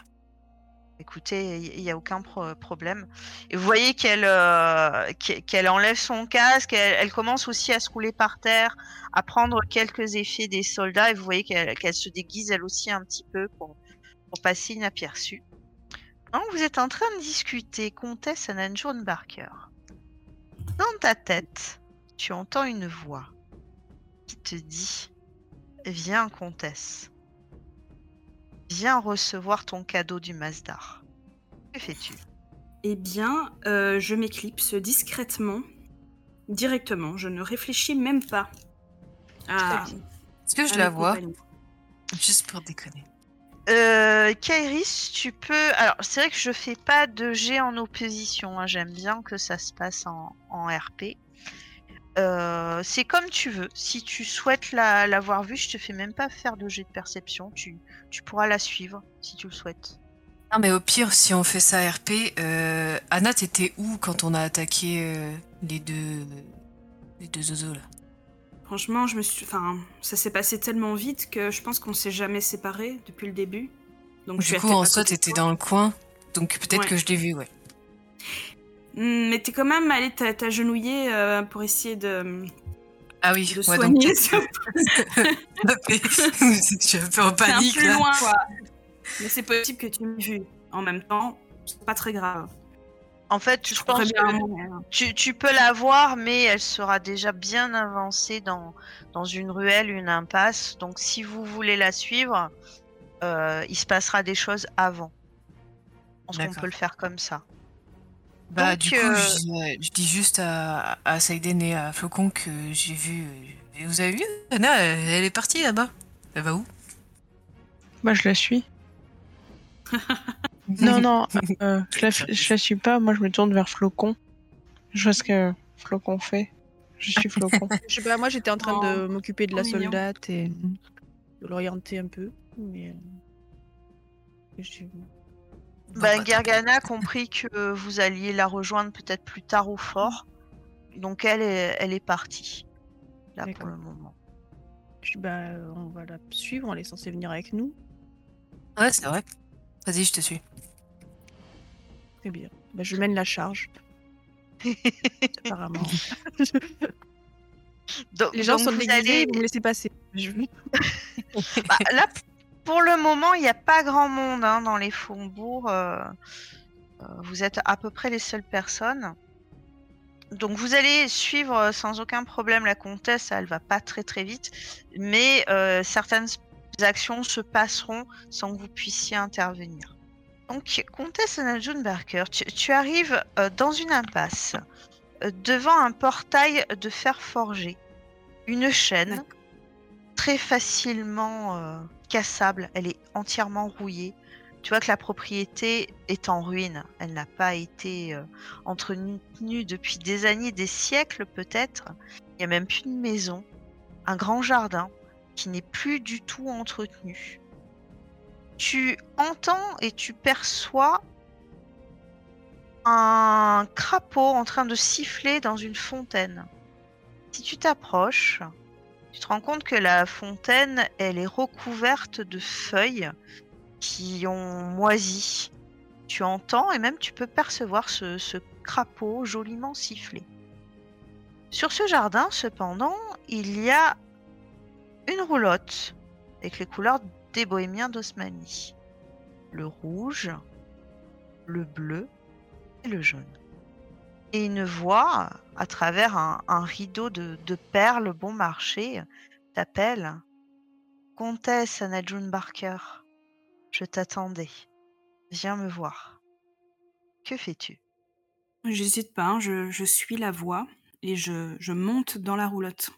Écoutez, il n'y a aucun problème. Et vous voyez qu'elle euh, qu'elle enlève son casque, elle, commence aussi à se rouler par terre, à prendre quelques effets des soldats, et vous voyez qu'elle se déguise elle aussi un petit peu pour, pour passer inaperçue. Donc vous êtes en train de discuter, comtesse Ananjourne Barker. Dans ta tête, tu entends une voix qui te dit Viens, comtesse. Viens recevoir ton cadeau du Mazdar. Que fais-tu? Eh bien, euh, je m'éclipse discrètement, directement. Je ne réfléchis même pas. Est-ce que je la vois? Juste pour déconner. Euh, Kairis, tu peux. Alors, c'est vrai que je fais pas de G en opposition. Hein. J'aime bien que ça se passe en, RP. Euh, c'est comme tu veux. Si tu souhaites l'avoir vue, je te fais même pas faire de jet de perception. Tu, tu pourras la suivre si tu le souhaites. Non, mais au pire, si on fait ça RP, euh, Anna, t'étais où quand on a attaqué euh, les deux les deux zozos là? Franchement, je me suis, enfin, ça s'est passé tellement vite que je pense qu'on s'est jamais séparés depuis le début. Donc du coup, en soi, t'étais dans le coin, donc peut-être que je l'ai vu, ouais. Hmm, mais t'es quand même allé t'agenouiller euh, pour essayer de. Ah oui, de soigner. Donc... je suis un peu en panique. Un peu loin, quoi. Mais c'est possible que tu m'aies vu. En même temps, c'est pas très grave. En fait, je, pense que tu, peux la voir, mais elle sera déjà bien avancée dans, dans une ruelle, une impasse. Donc, si vous voulez la suivre, euh, il se passera des choses avant. Je pense qu'on peut le faire comme ça. Bah, du coup, euh, je, dis juste à, à Saiden et à Flocon que j'ai vu. Et vous avez vu Anna, elle est partie là-bas. Elle va où? Bah, je la suis. non, non, euh, je, la, je la suis pas. Moi, je me tourne vers Flocon. Je vois ce que Flocon fait. Je suis Flocon. je sais pas, moi, j'étais en train de oh, m'occuper de la soldate et de l'orienter un peu. Mais. Euh, je suis... Ben, Gergana a compris que vous alliez la rejoindre peut-être plus tard au fort. Donc elle est, elle est partie. Là pour le moment. bah, on va la suivre, elle est censée venir avec nous. Ouais, c'est vrai. Vas-y, je te suis. Très bien. Bah, je mène la charge. Apparemment. Les gens sont déguisés, vous me laissez passer. bah, là, pour le moment, il n'y a pas grand monde hein, dans les faubourgs. Euh, euh, vous êtes à peu près les seules personnes. Donc vous allez suivre euh, sans aucun problème la comtesse, elle va pas très très vite, mais certaines actions se passeront sans que vous puissiez intervenir. Donc comtesse Najun Barker, tu, arrives dans une impasse, devant un portail de fer forgé, une chaîne très facilement cassable, elle est entièrement rouillée. Tu vois que la propriété est en ruine. Elle n'a pas été euh, entretenue depuis des années, des siècles peut-être. Il n'y a même plus de maison. Un grand jardin qui n'est plus du tout entretenu. Tu entends et tu perçois un crapaud en train de siffler dans une fontaine. Si tu t'approches, tu te rends compte que la fontaine, elle est recouverte de feuilles qui ont moisi. Tu entends et même tu peux percevoir ce, crapaud joliment sifflé. Sur ce jardin, cependant, il y a une roulotte avec les couleurs des bohémiens d'Osmanie. Le rouge, le bleu et le jaune et une voix, à travers un, rideau de, perles bon marché, t'appelle Comtesse Anna Barker, je t'attendais. Viens me voir. Que fais-tu? J'hésite pas, hein, je, suis la voix et je, je monte dans la roulotte.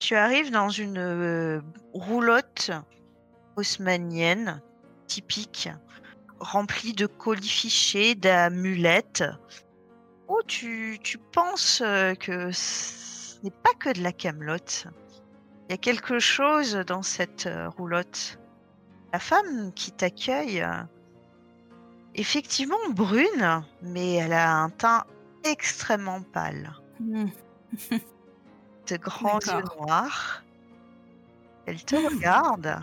Tu arrives dans une euh, roulotte haussmannienne typique, remplie de colis fichés, d'amulettes. Oh, tu, tu penses euh, que ce n'est pas que de la camelote. Il y a quelque chose dans cette euh, roulotte. La femme qui t'accueille, effectivement brune, mais elle a un teint extrêmement pâle. Hmm. De grands yeux noirs. Elle te Hmm. regarde.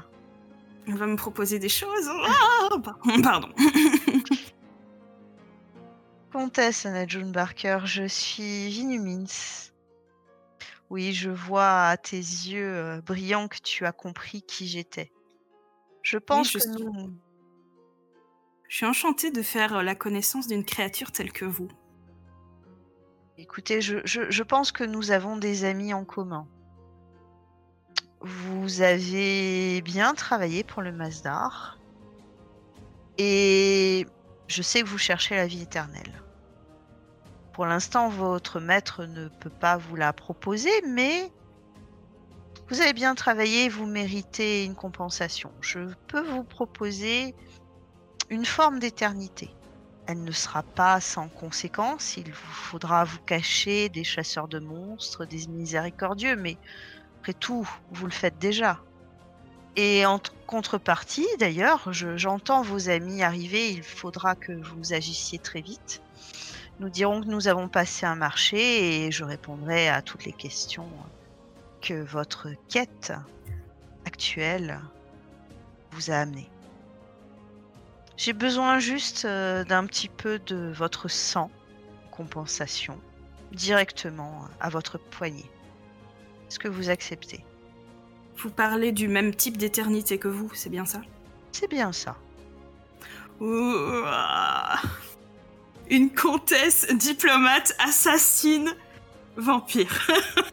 On va me proposer des choses. Ah, par- Pardon. Comtesse Anna June Barker, je suis Vinumins. Oui, je vois à tes yeux euh, brillants que tu as compris qui j'étais. Je pense je que suis- nous... Je suis enchantée de faire la connaissance d'une créature telle que vous. Écoutez, je, je- je pense que nous avons des amis en commun. Vous avez bien travaillé pour le Masdar. Et je sais que vous cherchez la vie éternelle. Pour l'instant, votre maître ne peut pas vous la proposer, mais vous avez bien travaillé, vous méritez une compensation. Je peux vous proposer une forme d'éternité. Elle ne sera pas sans conséquences. Il vous faudra vous cacher des chasseurs de monstres, des miséricordieux, mais après tout, vous le faites déjà. Et en contrepartie, d'ailleurs, je- j'entends vos amis arriver, il faudra que vous agissiez très vite. Nous dirons que nous avons passé un marché et je répondrai à toutes les questions que votre quête actuelle vous a amenées. J'ai besoin juste euh, d'un petit peu de votre sang, compensation, directement à votre poignet. Est-ce que vous acceptez? Vous parlez du même type d'éternité que vous, c'est bien ça? C'est bien ça. Ouah. Une comtesse, diplomate, assassine, vampire.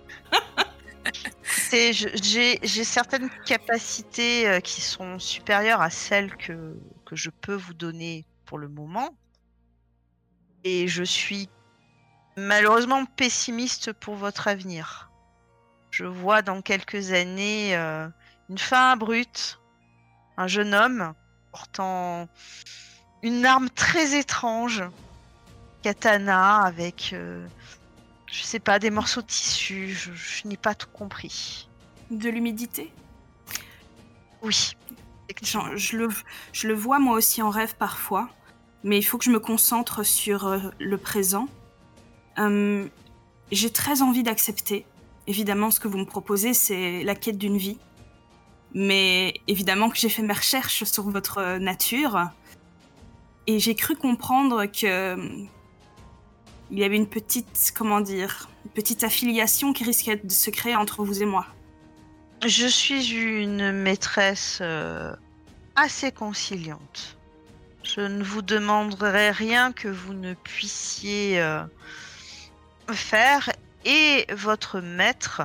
J'ai certaines capacités euh, qui sont supérieures à celles que, que je peux vous donner pour le moment. Et je suis malheureusement pessimiste pour votre avenir. Je vois dans quelques années euh, une fin abrupte, un jeune homme portant une arme très étrange, katana avec euh, je sais pas, des morceaux de tissu, je, je n'ai pas tout compris. De l'humidité? Oui. Genre, je, le, je le vois moi aussi en rêve parfois, mais il faut que je me concentre sur euh, le présent. Hum, J'ai très envie d'accepter. Évidemment, ce que vous me proposez, c'est la quête d'une vie. Mais évidemment que j'ai fait mes recherches sur votre euh, nature. Et j'ai cru comprendre que hum, il y avait une petite, comment dire, une petite affiliation qui risquait de se créer entre vous et moi. Je suis une maîtresse euh, assez conciliante. Je ne vous demanderai rien que vous ne puissiez euh, faire. Et votre maître,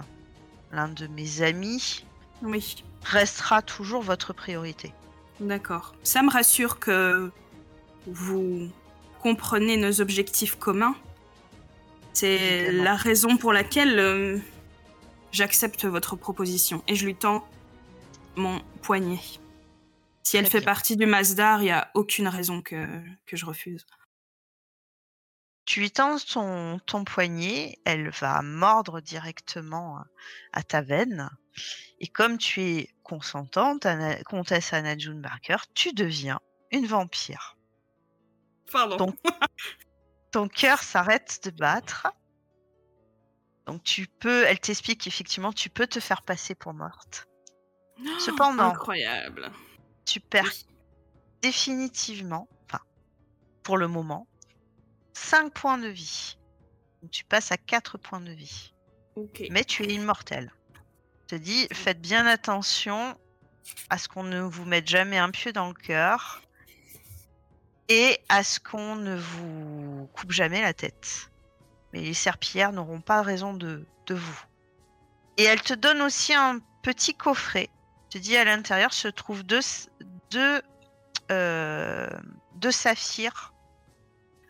l'un de mes amis, Oui. restera toujours votre priorité. D'accord. Ça me rassure que vous comprenez nos objectifs communs. C'est la raison pour laquelle euh, j'accepte votre proposition et je lui tends mon poignet. Si elle Très fait bien. partie du Masdar, il n'y a aucune raison que, que je refuse. Tu lui tends ton, ton poignet, elle va mordre directement à ta veine. Et comme tu es consentante, Anna- comtesse Anna June Barker, tu deviens une vampire. Pardon. Donc- Ton cœur s'arrête de battre. Donc tu peux, elle t'explique qu'effectivement tu peux te faire passer pour morte. Cependant, Incroyable. tu perds Oui. définitivement, enfin pour le moment, 5 points de vie. Donc tu passes à 4 points de vie. Mais tu es immortel. Je te dis, faites bien attention à ce qu'on ne vous mette jamais un pieu dans le cœur et à ce qu'on ne vous coupe jamais la tête. Mais les serpillères n'auront pas raison de, de vous. Et elle te donne aussi un petit coffret. Je te dis, à l'intérieur se trouvent deux, deux, euh, deux saphirs.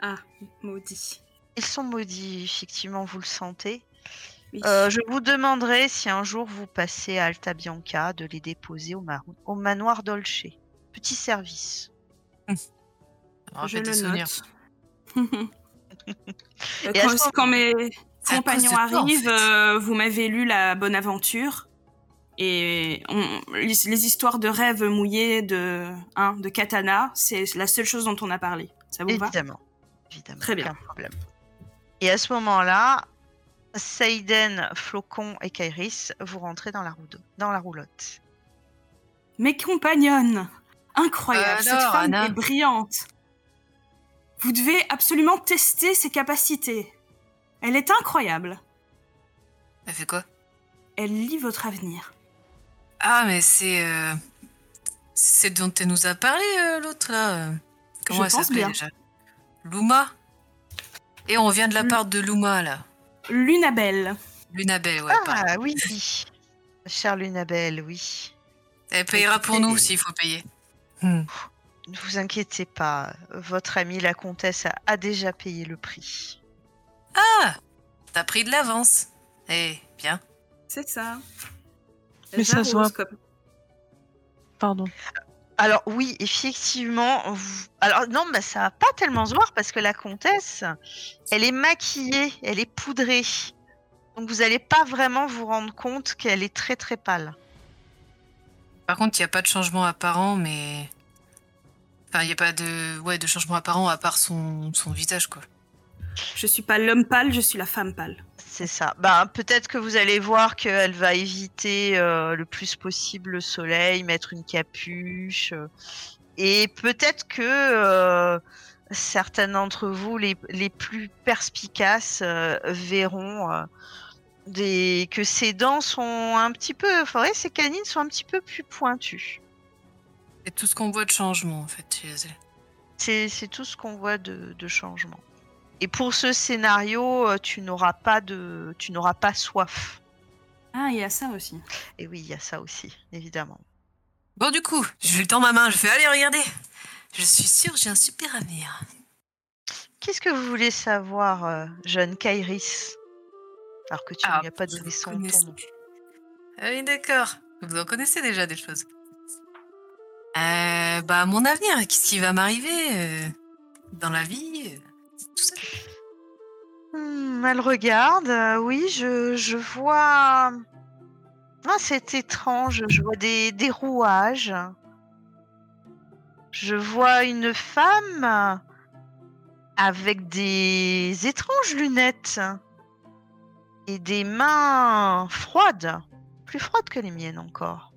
Ah, maudit. Ils sont maudits, effectivement, vous le sentez. Oui. Euh, je vous demanderai si un jour vous passez à Alta Bianca de les déposer au, mar- au manoir Dolce. Petit service. Ça me je le note. Euh, quand, quand mes compagnons en arrivent, fait. euh, vous m'avez lu la bonne aventure. Et on- les, les histoires de rêves mouillés de, hein, de katana, c'est la seule chose dont on a parlé. Ça vous va? Évidemment. Évidemment. Très bien. problème. Et à ce moment-là, Seiden, Flocon et Kairis, vous rentrez dans la, roue- dans la roulotte. Mes compagnonnes Incroyable, cette Alors, femme Anna est brillante. Vous devez absolument tester ses capacités. Elle est incroyable. Elle fait quoi? Elle lit votre avenir. Ah, mais c'est. euh, C'est dont elle nous a parlé, euh, l'autre, là. euh. Comment Je elle s'appelait déjà? Luma? Et on vient de la part de Luma, là. Lunabelle. Lunabelle, ouais, pareil. Ah oui, chère Lunabelle, oui. Elle payera pour nous s'il faut payer. Hmm. Ne vous inquiétez pas, votre amie la comtesse a, a déjà payé le prix. Ah T'as pris de l'avance. Eh, bien. C'est ça. Mais ça se voit. Pardon. Alors oui, effectivement. vous- Alors non, mais ça va pas tellement se voir parce que la comtesse, elle est maquillée, elle est poudrée. Donc vous allez pas vraiment vous rendre compte qu'elle est très très pâle. Par contre, il n'y a pas de changement apparent, mais. Enfin, il n'y a pas de... Ouais, de changement apparent à part son, son visage, quoi. Je suis pas l'homme pâle, je suis la femme pâle. C'est ça. Bah, peut-être que vous allez voir qu'elle va éviter euh, le plus possible le soleil, mettre une capuche. euh, et peut-être que euh, certaines d'entre vous, les, les plus perspicaces, euh, verront euh, des, que ses dents sont un petit peu. Faudrait, ses canines sont un petit peu plus pointues. C'est tout ce qu'on voit de changement, en fait, chez elle. C'est c'est tout ce qu'on voit de, de changement. Et pour ce scénario, euh, tu n'auras pas de, tu n'auras pas soif. Ah, il y a ça aussi. Et oui, il y a ça aussi, évidemment. Bon, du coup, je lui tends ma main, je fais Allez, regardez Je suis sûre, j'ai un super avenir. Qu'est-ce que vous voulez savoir, euh, jeune Kairis? Alors que tu Ah, lui as pas donné son nom. Ah oui, d'accord. Vous en connaissez déjà des choses. Euh, bah, mon avenir, qu'est-ce qui va m'arriver euh, dans la vie euh, Tout ça? Hmm, elle regarde, oui, je, je vois. Ah, c'est étrange, je vois des, des rouages. Je vois une femme avec des étranges lunettes et des mains froides, plus froides que les miennes encore.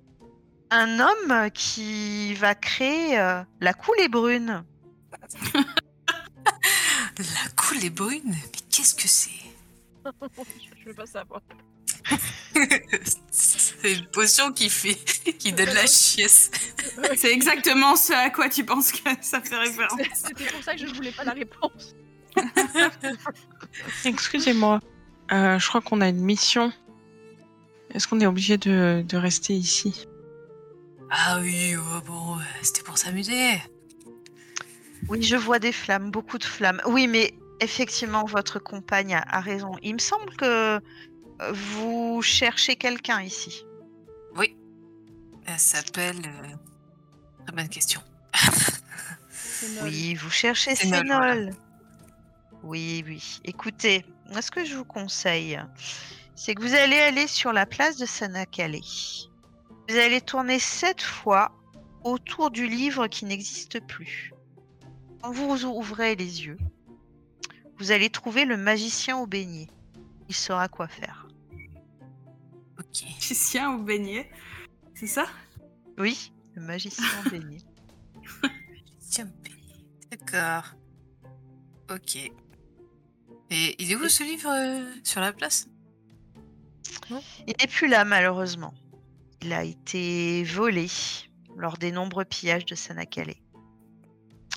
Un homme qui va créer euh, la coulée brune. La coulée brune? Mais qu'est-ce que c'est? Je veux pas savoir. C'est une potion qui fait, qui donne la chiesse. C'est exactement ce à quoi tu penses que ça fait référence. C'était pour ça que je ne voulais pas la réponse. Excusez-moi. Euh, je crois qu'on a une mission. Est-ce qu'on est obligé de, de rester ici? Ah oui, oh, bon, c'était pour s'amuser. Oui, je vois des flammes, beaucoup de flammes. Oui, mais effectivement, votre compagne a, a raison. Il me semble que euh, vous cherchez quelqu'un ici. Elle s'appelle. euh, Très bonne question. Oui, vous cherchez Sénol, voilà. Sénol. Oui, oui. Écoutez, moi, ce que je vous conseille, c'est que vous allez aller sur la place de Sanakale. Vous allez tourner sept fois autour du livre qui n'existe plus. Quand vous ouvrez les yeux, vous allez trouver le magicien au beignet. Il saura quoi faire. Ok. Magicien ou beignet C'est ça? Oui, le magicien au beignet. Tiens, pays. D'accord. Ok. Et il est où ce livre euh, sur la place? Il n'est plus là, malheureusement. Il a été volé lors des nombreux pillages de Sanakale.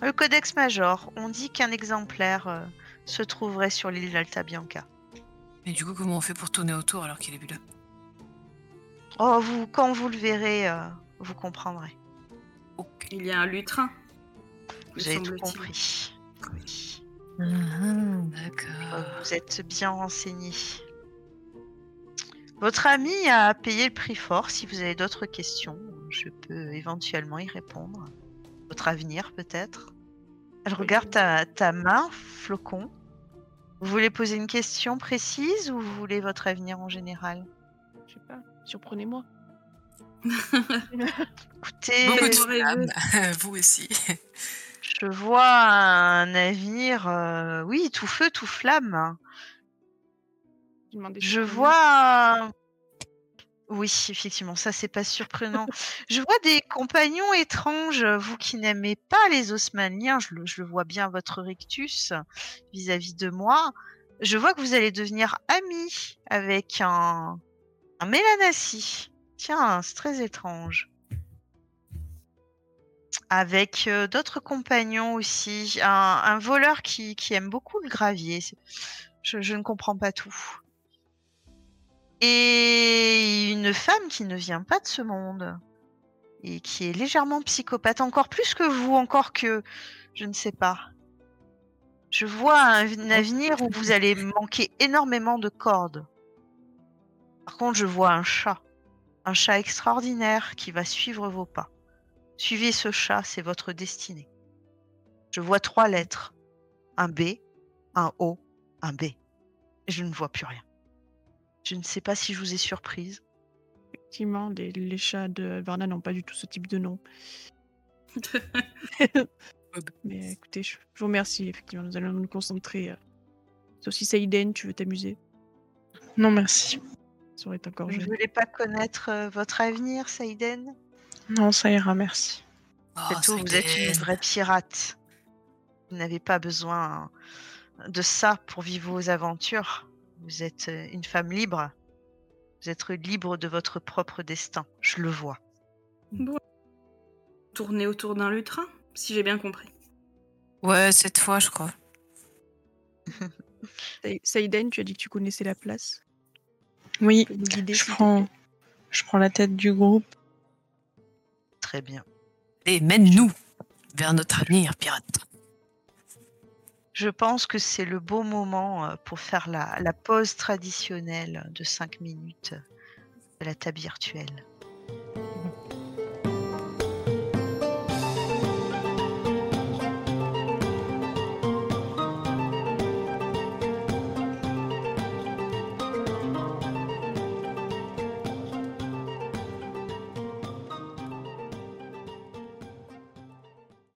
Le Codex Major, on dit qu'un exemplaire euh, se trouverait sur l'île d'Alta Bianca. Mais du coup, comment on fait pour tourner autour alors qu'il est plus là? Oh, vous, quand vous le verrez, euh, vous comprendrez. Il y a un lutrin. Vous avez tout compris. Oui. Euh, D'accord. Vous êtes bien renseigné. Votre ami a payé le prix fort. Si vous avez d'autres questions, je peux éventuellement y répondre. Votre avenir, peut-être. Elle regarde ta, ta main, flocon. Vous voulez poser une question précise ou vous voulez votre avenir en général? Je sais pas, surprenez-moi. Écoutez, Beaucoup de rêver. flammes. Vous aussi. je vois un avenir, euh, oui, tout feu, tout flamme. Je, vois. Oui, effectivement, ça c'est pas surprenant. je vois des compagnons étranges, vous qui n'aimez pas les Osmaniens, je le, je le vois bien votre rictus vis-à-vis de moi. Je vois que vous allez devenir amis avec un, un Mélanassi. Tiens, c'est très étrange. Avec euh, d'autres compagnons aussi. Un, un voleur qui, qui aime beaucoup le gravier. Je ne comprends pas tout. Et une femme qui ne vient pas de ce monde. Et qui est légèrement psychopathe. Encore plus que vous, encore que... Je ne sais pas. Je vois un, avenir où vous allez manquer énormément de cordes. Par contre, je vois un chat. Un chat extraordinaire qui va suivre vos pas. Suivez ce chat, c'est votre destinée. Je vois trois lettres. Un B, un O, un B. Je ne vois plus rien. Je ne sais pas si je vous ai surprise. Effectivement, les, les chats de Varna n'ont pas du tout ce type de nom. Mais écoutez, je, je vous remercie. Effectivement, nous allons nous concentrer. euh. Sauf si Saïden, tu veux t'amuser? Non, merci. Ça aurait été encore Vous ne voulez pas connaître euh, votre avenir, Saïden Non, ça ira, merci. Oh, C'est tout, vous êtes une vraie pirate. Vous n'avez pas besoin de ça pour vivre vos aventures. Vous êtes euh, une femme libre. Vous êtes libre de votre propre destin. Je le vois. Tourner autour d'un lutrin, si j'ai bien compris. Ouais, cette fois, je crois. Saï- Saïden, tu as dit que tu connaissais la place. Oui, guider, prends, je prends la tête du groupe. Très bien. Et mène-nous vers notre avenir, pirate. Je pense que c'est le beau moment euh, pour faire la, pause traditionnelle de 5 minutes de la table virtuelle.